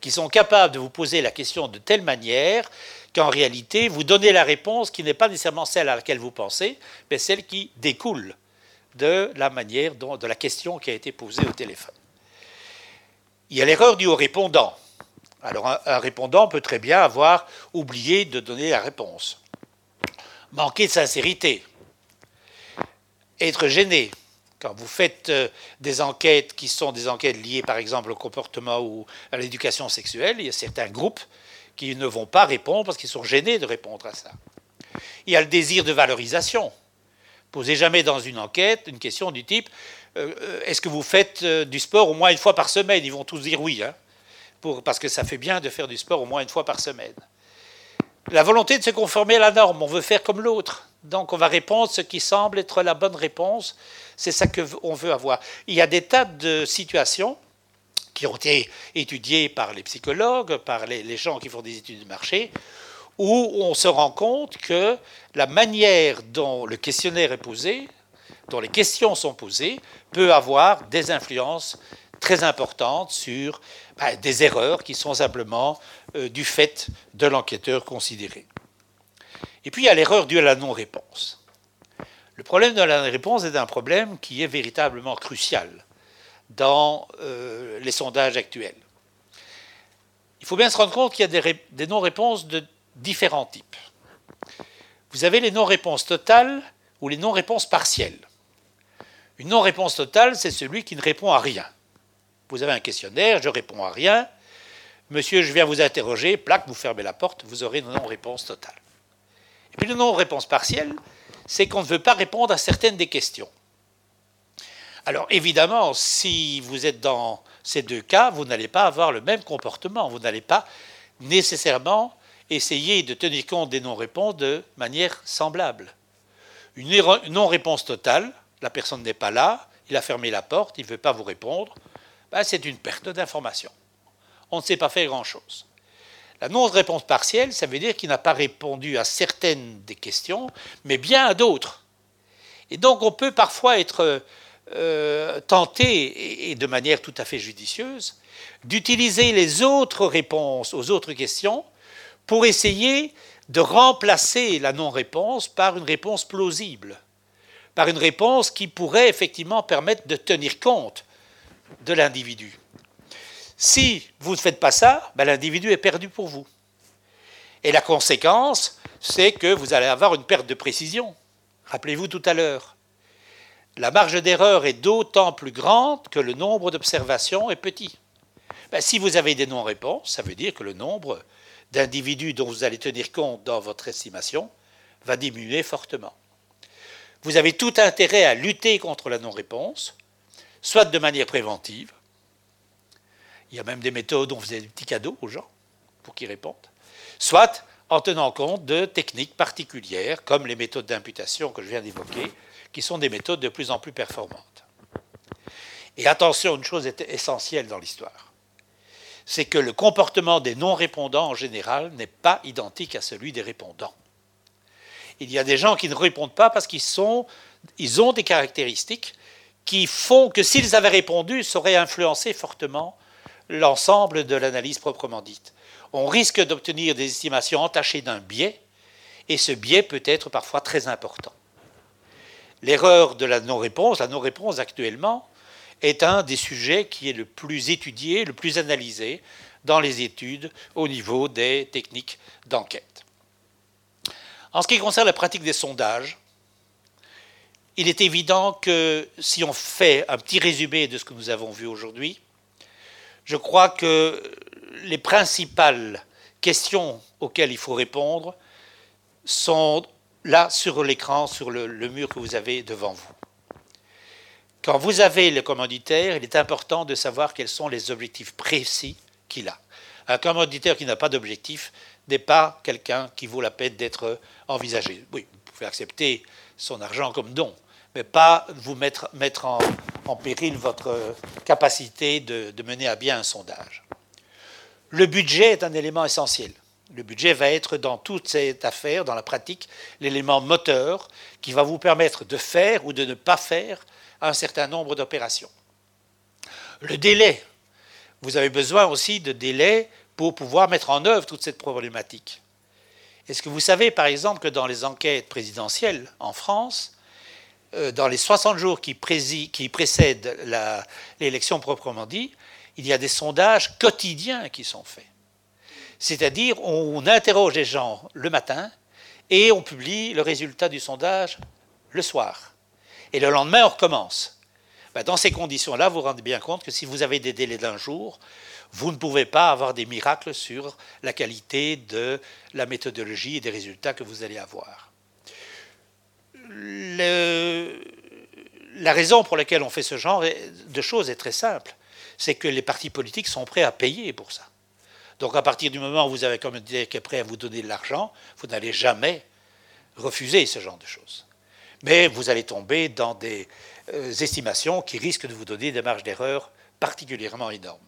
qui sont capables de vous poser la question de telle manière qu'en réalité, vous donnez la réponse qui n'est pas nécessairement celle à laquelle vous pensez, mais celle qui découle de la manière dont, de la question qui a été posée au téléphone. Il y a l'erreur due au répondant. Alors un répondant peut très bien avoir oublié de donner la réponse manquer de sincérité, être gêné. Quand vous faites euh, des enquêtes qui sont des enquêtes liées par exemple au comportement ou à l'éducation sexuelle, il y a certains groupes qui ne vont pas répondre parce qu'ils sont gênés de répondre à ça. Il y a le désir de valorisation. Posez jamais dans une enquête une question du type euh, euh, est-ce que vous faites du sport au moins une fois par semaine? Ils vont tous dire oui, hein, parce que ça fait bien de faire du sport au moins une fois par semaine la volonté de se conformer à la norme. On veut faire comme l'autre. Donc on va répondre ce qui semble être la bonne réponse. C'est ça qu'on veut avoir. Il y a des tas de situations qui ont été étudiées par les psychologues, par les, gens qui font des études de marché, où on se rend compte que la manière dont le questionnaire est posé, dont les questions sont posées, peut avoir des influences très importantes sur ben, des erreurs qui sont simplement euh, du fait de l'enquêteur considéré. Et puis il y a l'erreur due à la non-réponse. Le problème de la non-réponse est un problème qui est véritablement crucial dans euh, les sondages actuels. Il faut bien se rendre compte qu'il y a des, des non-réponses de différents types. Vous avez les non-réponses totales ou les non-réponses partielles. Une non-réponse totale, c'est celui qui ne répond à rien. Vous avez un questionnaire, je réponds à rien. Monsieur, je viens vous interroger, plaque, vous fermez la porte, vous aurez une non-réponse totale. Et puis une non-réponse partielle, c'est qu'on ne veut pas répondre à certaines des questions. Alors évidemment, si vous êtes dans ces deux cas, vous n'allez pas avoir le même comportement, vous n'allez pas nécessairement essayer de tenir compte des non-réponses de manière semblable. Une non-réponse totale, la personne n'est pas là, il a fermé la porte, il ne veut pas vous répondre, ben, c'est une perte d'information. On ne sait pas faire grand-chose. La non-réponse partielle, ça veut dire qu'il n'a pas répondu à certaines des questions, mais bien à d'autres. Et donc on peut parfois être euh, tenté, et de manière tout à fait judicieuse, d'utiliser les autres réponses aux autres questions pour essayer de remplacer la non-réponse par une réponse plausible, par une réponse qui pourrait effectivement permettre de tenir compte de l'individu. Si vous ne faites pas ça, ben, l'individu est perdu pour vous. Et la conséquence, c'est que vous allez avoir une perte de précision. Rappelez-vous tout à l'heure, la marge d'erreur est d'autant plus grande que le nombre d'observations est petit. Ben, si vous avez des non-réponses, ça veut dire que le nombre d'individus dont vous allez tenir compte dans votre estimation va diminuer fortement. Vous avez tout intérêt à lutter contre la non-réponse, soit de manière préventive, il y a même des méthodes où on faisait des petits cadeaux aux gens pour qu'ils répondent, soit en tenant compte de techniques particulières, comme les méthodes d'imputation que je viens d'évoquer, qui sont des méthodes de plus en plus performantes. Et attention, une chose est essentielle dans l'histoire c'est que le comportement des non-répondants en général n'est pas identique à celui des répondants. Il y a des gens qui ne répondent pas parce qu'ils ils ont des caractéristiques qui font que s'ils avaient répondu, ça aurait influencé fortement l'ensemble de l'analyse proprement dite. On risque d'obtenir des estimations entachées d'un biais, et ce biais peut être parfois très important. L'erreur de la non-réponse, la non-réponse actuellement, est un des sujets qui est le plus étudié, le plus analysé dans les études au niveau des techniques d'enquête. En ce qui concerne la pratique des sondages, il est évident que si on fait un petit résumé de ce que nous avons vu aujourd'hui, je crois que les principales questions auxquelles il faut répondre sont là sur l'écran, sur le, mur que vous avez devant vous. Quand vous avez le commanditaire, il est important de savoir quels sont les objectifs précis qu'il a. Un commanditaire qui n'a pas d'objectif n'est pas quelqu'un qui vaut la peine d'être envisagé. Oui, vous pouvez accepter son argent comme don, mais pas vous mettre en, péril votre capacité de, de mener à bien un sondage. Le budget est un élément essentiel. Le budget va être dans toute cette affaire, dans la pratique, l'élément moteur qui va vous permettre de faire ou de ne pas faire un certain nombre d'opérations. Le délai. Vous avez besoin aussi de délai pour pouvoir mettre en œuvre toute cette problématique. Est-ce que vous savez, par exemple, que dans les enquêtes présidentielles en France, dans les 60 jours qui, qui précèdent l'élection proprement dit, il y a des sondages quotidiens qui sont faits. C'est-à-dire, on interroge les gens le matin et on publie le résultat du sondage le soir et le lendemain, on recommence. Ben, dans ces conditions-là, vous vous rendez bien compte que si vous avez des délais d'un jour, vous ne pouvez pas avoir des miracles sur la qualité de la méthodologie et des résultats que vous allez avoir. La raison pour laquelle on fait ce genre de choses est très simple. C'est que les partis politiques sont prêts à payer pour ça. Donc à partir du moment où vous avez comme qui est prêt à vous donner de l'argent, vous n'allez jamais refuser ce genre de choses mais vous allez tomber dans des euh, estimations qui risquent de vous donner des marges d'erreur particulièrement énormes.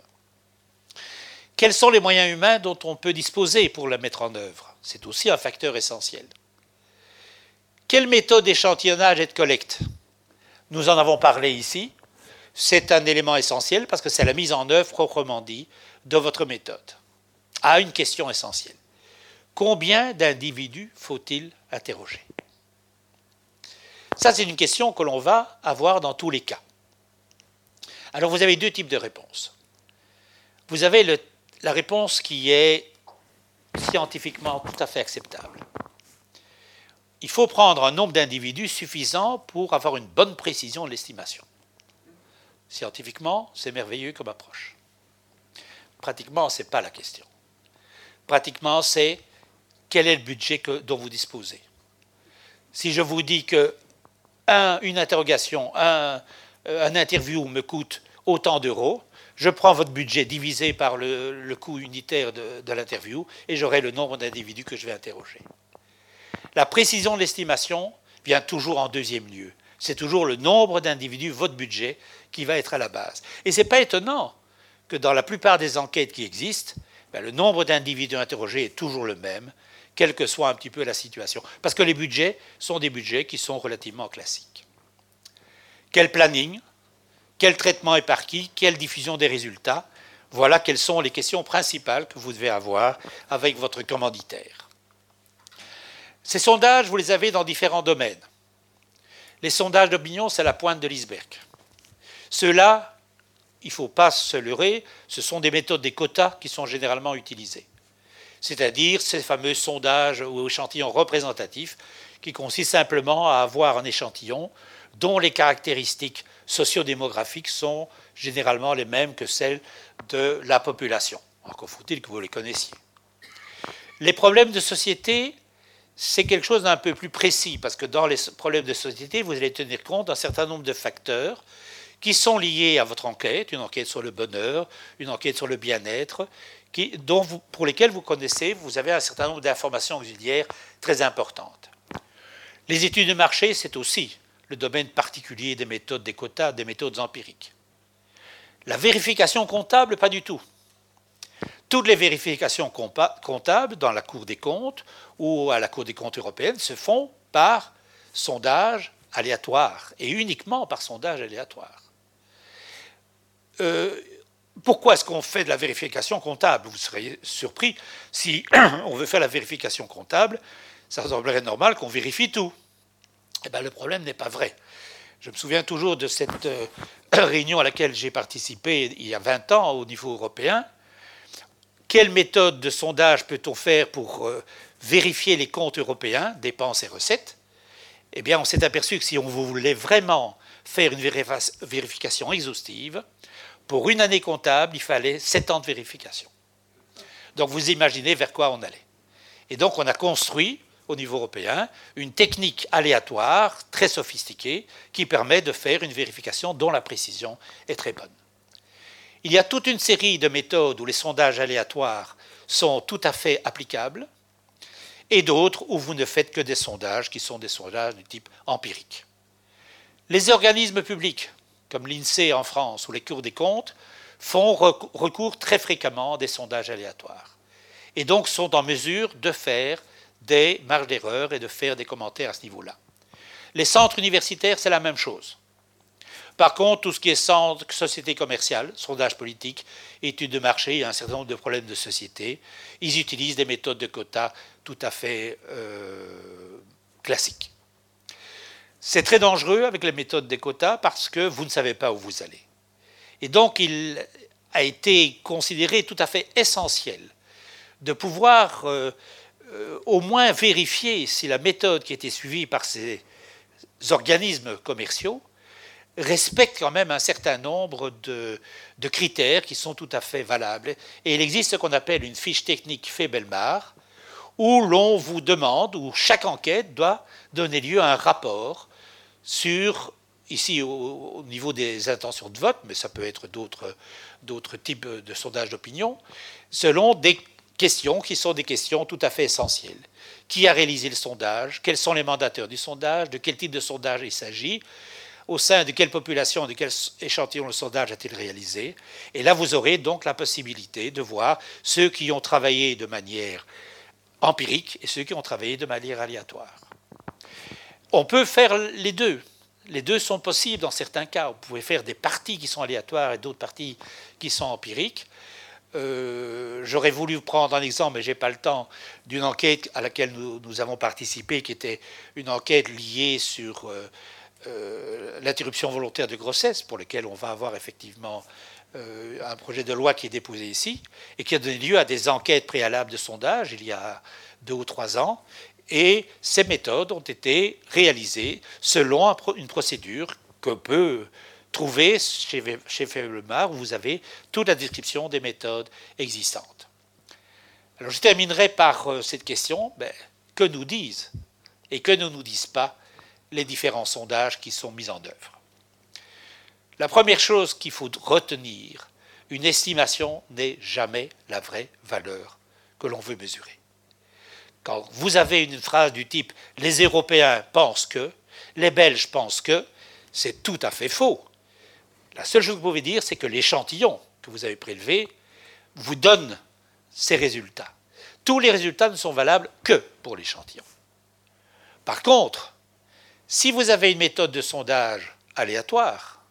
Quels sont les moyens humains dont on peut disposer pour la mettre en œuvre? C'est aussi un facteur essentiel. Quelle méthode d'échantillonnage et de collecte Nous en avons parlé ici. C'est un élément essentiel parce que c'est la mise en œuvre proprement dit de votre méthode. À une question essentielle. Combien d'individus faut-il interroger? Ça, c'est une question que l'on va avoir dans tous les cas. Alors, vous avez deux types de réponses. Vous avez la réponse qui est scientifiquement tout à fait acceptable. Il faut prendre un nombre d'individus suffisant pour avoir une bonne précision de l'estimation. Scientifiquement, c'est merveilleux comme approche. Pratiquement, ce n'est pas la question. Pratiquement, c'est quel est le budget dont vous disposez. Si je vous dis que une interrogation, un, un interview me coûte autant d'euros, je prends votre budget divisé par le, coût unitaire de l'interview et j'aurai le nombre d'individus que je vais interroger. La précision de l'estimation vient toujours en deuxième lieu. C'est toujours le nombre d'individus, votre budget, qui va être à la base. Et ce n'est pas étonnant que dans la plupart des enquêtes qui existent, ben, le nombre d'individus interrogés est toujours le même, quelle que soit un petit peu la situation. Parce que les budgets sont des budgets qui sont relativement classiques. Quel planning Quel traitement est par qui Quelle diffusion des résultats Voilà quelles sont les questions principales que vous devez avoir avec votre commanditaire. Ces sondages, vous les avez dans différents domaines. Les sondages d'opinion, c'est la pointe de l'iceberg. Ceux-là, il ne faut pas se leurrer, ce sont des méthodes des quotas qui sont généralement utilisées. C'est-à-dire ces fameux sondages ou échantillons représentatifs qui consistent simplement à avoir un échantillon dont les caractéristiques sociodémographiques sont généralement les mêmes que celles de la population. Encore faut-il que vous les connaissiez. Les problèmes de société c'est quelque chose d'un peu plus précis, parce que dans les problèmes de société, vous allez tenir compte d'un certain nombre de facteurs qui sont liés à votre enquête, une enquête sur le bonheur, une enquête sur le bien-être, pour lesquels vous connaissez, vous avez un certain nombre d'informations auxiliaires très importantes. Les études de marché, c'est aussi le domaine particulier des méthodes des quotas, des méthodes empiriques. La vérification comptable, pas du tout. Toutes les vérifications comptables dans la Cour des comptes ou à la Cour des comptes européenne se font par sondage aléatoire et uniquement par sondage aléatoire. Euh, pourquoi est-ce qu'on fait de la vérification comptable? Vous seriez surpris si on veut faire la vérification comptable, ça semblerait normal qu'on vérifie tout. Eh bien, le problème n'est pas vrai. Je me souviens toujours de cette euh, réunion à laquelle j'ai participé il y a 20 ans au niveau européen. Quelle méthode de sondage peut-on faire pour euh, vérifier les comptes européens, dépenses et recettes Eh bien, on s'est aperçu que si on voulait vraiment faire une vérification exhaustive, pour une année comptable, il fallait 7 ans de vérification. Donc vous imaginez vers quoi on allait. Et donc on a construit au niveau européen une technique aléatoire très sophistiquée qui permet de faire une vérification dont la précision est très bonne. Il y a toute une série de méthodes où les sondages aléatoires sont tout à fait applicables et d'autres où vous ne faites que des sondages qui sont des sondages du type empirique. Les organismes publics, comme l'INSEE en France ou les cours des comptes, font recours très fréquemment à des sondages aléatoires et donc sont en mesure de faire des marges d'erreur et de faire des commentaires à ce niveau-là. Les centres universitaires, c'est la même chose. Par contre, tout ce qui est centre, société commerciale, sondage politique, études de marché, un certain nombre de problèmes de société, ils utilisent des méthodes de quotas tout à fait euh, classiques. C'est très dangereux avec les méthodes des quotas parce que vous ne savez pas où vous allez. Et donc, il a été considéré tout à fait essentiel de pouvoir euh, euh, au moins vérifier si la méthode qui était suivie par ces organismes commerciaux respecte quand même un certain nombre de, critères qui sont tout à fait valables. Et il existe ce qu'on appelle une fiche technique Febelmar, où l'on vous demande, où chaque enquête doit donner lieu à un rapport sur, ici au, niveau des intentions de vote, mais ça peut être d'autres types de sondages d'opinion, selon des questions qui sont des questions tout à fait essentielles. Qui a réalisé le sondage? Quels sont les mandataires du sondage? De quel type de sondage il s'agit? Au sein de quelle population, de quel échantillon le sondage a-t-il réalisé. Et là, vous aurez donc la possibilité de voir ceux qui ont travaillé de manière empirique et ceux qui ont travaillé de manière aléatoire. On peut faire les deux. Les deux sont possibles dans certains cas. Vous pouvez faire des parties qui sont aléatoires et d'autres parties qui sont empiriques. euh, j'aurais voulu prendre un exemple, mais je n'ai pas le temps, d'une enquête à laquelle nous, avons participé, qui était une enquête liée sur euh, euh, l'interruption volontaire de grossesse, pour laquelle on va avoir effectivement un projet de loi qui est déposé ici, et qui a donné lieu à des enquêtes préalables de sondage il y a deux ou trois ans. Et ces méthodes ont été réalisées selon une procédure que peut trouver chez, chez où vous avez toute la description des méthodes existantes. Alors je terminerai par euh, cette question, ben, que nous disent et que ne nous disent pas les différents sondages qui sont mis en œuvre La première chose qu'il faut retenir, une estimation n'est jamais la vraie valeur que l'on veut mesurer. Quand vous avez une phrase du type les Européens pensent que, les Belges pensent que, c'est tout à fait faux. La seule chose que vous pouvez dire, c'est que l'échantillon que vous avez prélevé vous donne ces résultats. Tous les résultats ne sont valables que pour l'échantillon. Par contre, si vous avez une méthode de sondage aléatoire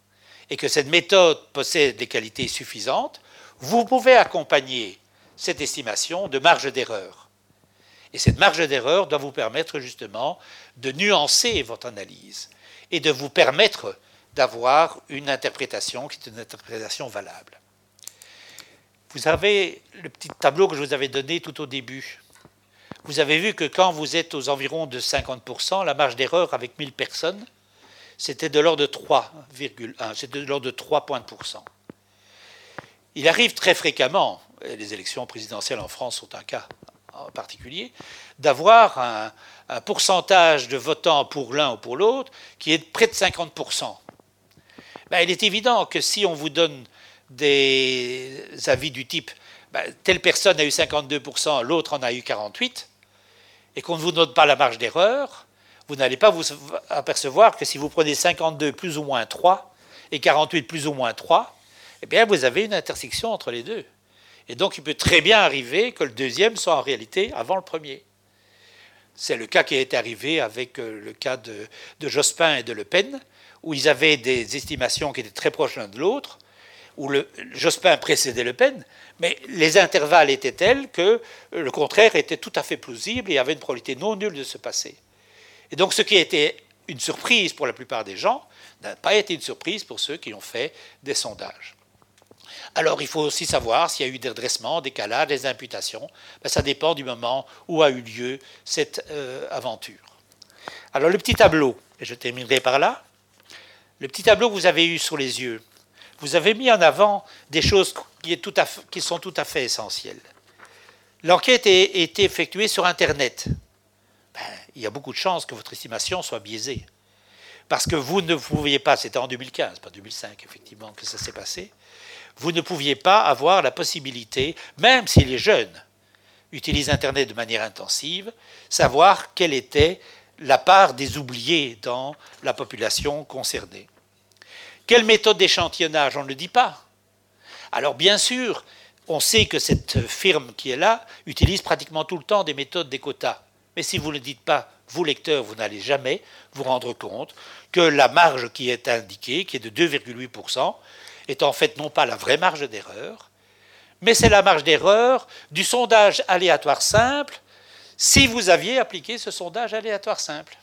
et que cette méthode possède des qualités suffisantes, vous pouvez accompagner cette estimation de marge d'erreur. Et cette marge d'erreur doit vous permettre justement de nuancer votre analyse et de vous permettre d'avoir une interprétation qui est une interprétation valable. Vous avez le petit tableau que je vous avais donné tout au début. Vous avez vu que quand vous êtes aux environs de 50%, la marge d'erreur avec 1000 personnes, c'était de l'ordre de 3,1, c'était de l'ordre de 3 points de pourcent. Il arrive très fréquemment, et les élections présidentielles en France sont un cas en particulier, d'avoir un, pourcentage de votants pour l'un ou pour l'autre qui est de près de 50%. Ben, il est évident que si on vous donne des avis du type ben, telle personne a eu 52%, l'autre en a eu 48%, et qu'on ne vous donne pas la marge d'erreur, vous n'allez pas vous apercevoir que si vous prenez 52 plus ou moins 3 et 48 plus ou moins 3, eh bien vous avez une intersection entre les deux. Et donc il peut très bien arriver que le deuxième soit en réalité avant le premier. C'est le cas qui est arrivé avec euh, le cas de, Jospin et de Le Pen, où ils avaient des estimations qui étaient très proches l'un de l'autre, où Jospin précédait Le Pen, mais les intervalles étaient tels que le contraire était tout à fait plausible et avait une probabilité non nulle de se passer. Et donc ce qui a été une surprise pour la plupart des gens n'a pas été une surprise pour ceux qui ont fait des sondages. Alors il faut aussi savoir s'il y a eu des redressements, des calages, des imputations. Ben, ça dépend du moment où a eu lieu cette euh, aventure. Alors le petit tableau, et je terminerai par là, le petit tableau que vous avez eu sous les yeux, vous avez mis en avant des choses qui, sont tout à fait essentielles. L'enquête a été effectuée sur Internet. Ben, il y a beaucoup de chances que votre estimation soit biaisée. Parce que vous ne pouviez pas, c'était en 2015, pas 2005 effectivement que ça s'est passé, vous ne pouviez pas avoir la possibilité, même si les jeunes utilisent Internet de manière intensive, savoir quelle était la part des oubliés dans la population concernée. Quelle méthode d'échantillonnage On ne le dit pas. Alors bien sûr, on sait que cette firme qui est là utilise pratiquement tout le temps des méthodes des quotas. Mais si vous ne le dites pas, vous lecteurs, vous n'allez jamais vous rendre compte que la marge qui est indiquée, qui est de 2,8%, est en fait non pas la vraie marge d'erreur, mais c'est la marge d'erreur du sondage aléatoire simple si vous aviez appliqué ce sondage aléatoire simple.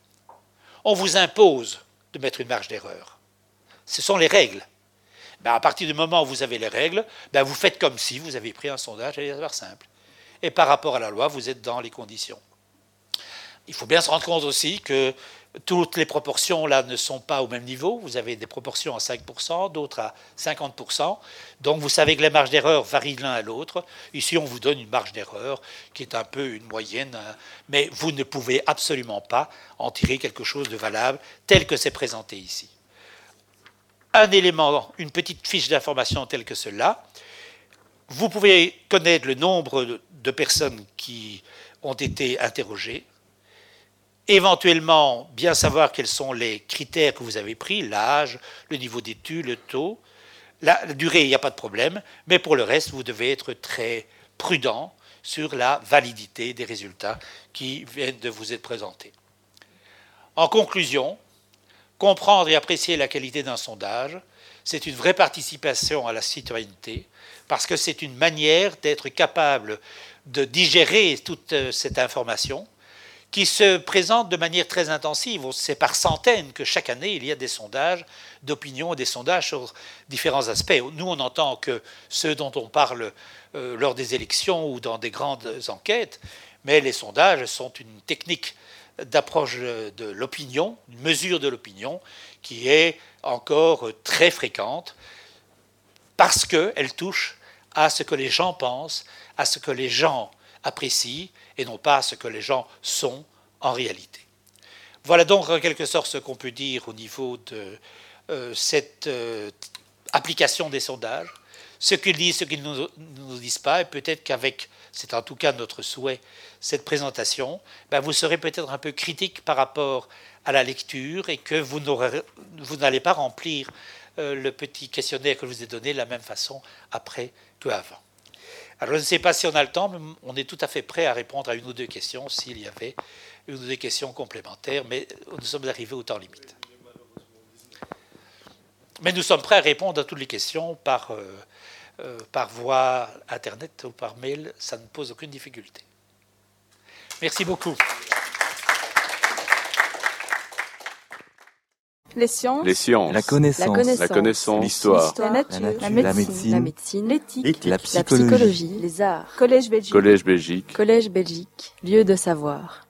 On vous impose de mettre une marge d'erreur. Ce sont les règles. Ben, à partir du moment où vous avez les règles, ben, vous faites comme si vous aviez pris un sondage aléatoire simple. Et par rapport à la loi, vous êtes dans les conditions. Il faut bien se rendre compte aussi que toutes les proportions là ne sont pas au même niveau. Vous avez des proportions à 5%, d'autres à 50%. Donc vous savez que les marges d'erreur varient l'un à l'autre. Ici, on vous donne une marge d'erreur qui est un peu une moyenne, hein. mais vous ne pouvez absolument pas en tirer quelque chose de valable tel que c'est présenté ici. Un élément, une petite fiche d'information telle que cela. Vous pouvez connaître le nombre de personnes qui ont été interrogées éventuellement bien savoir quels sont les critères que vous avez pris, l'âge, le niveau d'études, le taux. La, durée, il n'y a pas de problème, mais pour le reste, vous devez être très prudent sur la validité des résultats qui viennent de vous être présentés. En conclusion, comprendre et apprécier la qualité d'un sondage, c'est une vraie participation à la citoyenneté, parce que c'est une manière d'être capable de digérer toute euh, cette information qui se présente de manière très intensive. C'est par centaines que chaque année, il y a des sondages d'opinion et des sondages sur différents aspects. Nous, on entend que ceux dont on parle euh, lors des élections ou dans des grandes enquêtes, mais les sondages sont une technique d'approche de l'opinion, une mesure de l'opinion qui est encore très fréquente parce qu'elle touche à ce que les gens pensent, à ce que les gens apprécient et non pas à ce que les gens sont en réalité. Voilà donc en quelque sorte ce qu'on peut dire au niveau de euh, cette euh, application des sondages, ce qu'ils disent, ce qu'ils ne nous, disent pas, et peut-être qu'avec, c'est en tout cas notre souhait, cette présentation, ben vous serez peut-être un peu critique par rapport à la lecture et que vous n'allez pas remplir euh, le petit questionnaire que je vous ai donné de la même façon après qu'avant. Alors je ne sais pas si on a le temps, mais on est tout à fait prêt à répondre à une ou deux questions s'il y avait une ou deux questions complémentaires, mais nous sommes arrivés au temps limite. Mais nous sommes prêts à répondre à toutes les questions par, euh, euh, par voie Internet ou par mail, ça ne pose aucune difficulté. Merci beaucoup. Les sciences. La connaissance. La connaissance. L'histoire. La, nature. La médecine. La médecine. L'éthique. La, psychologie. Les arts. Collège Belgique. Collège Belgique. Collège Belgique. Lieu de savoir.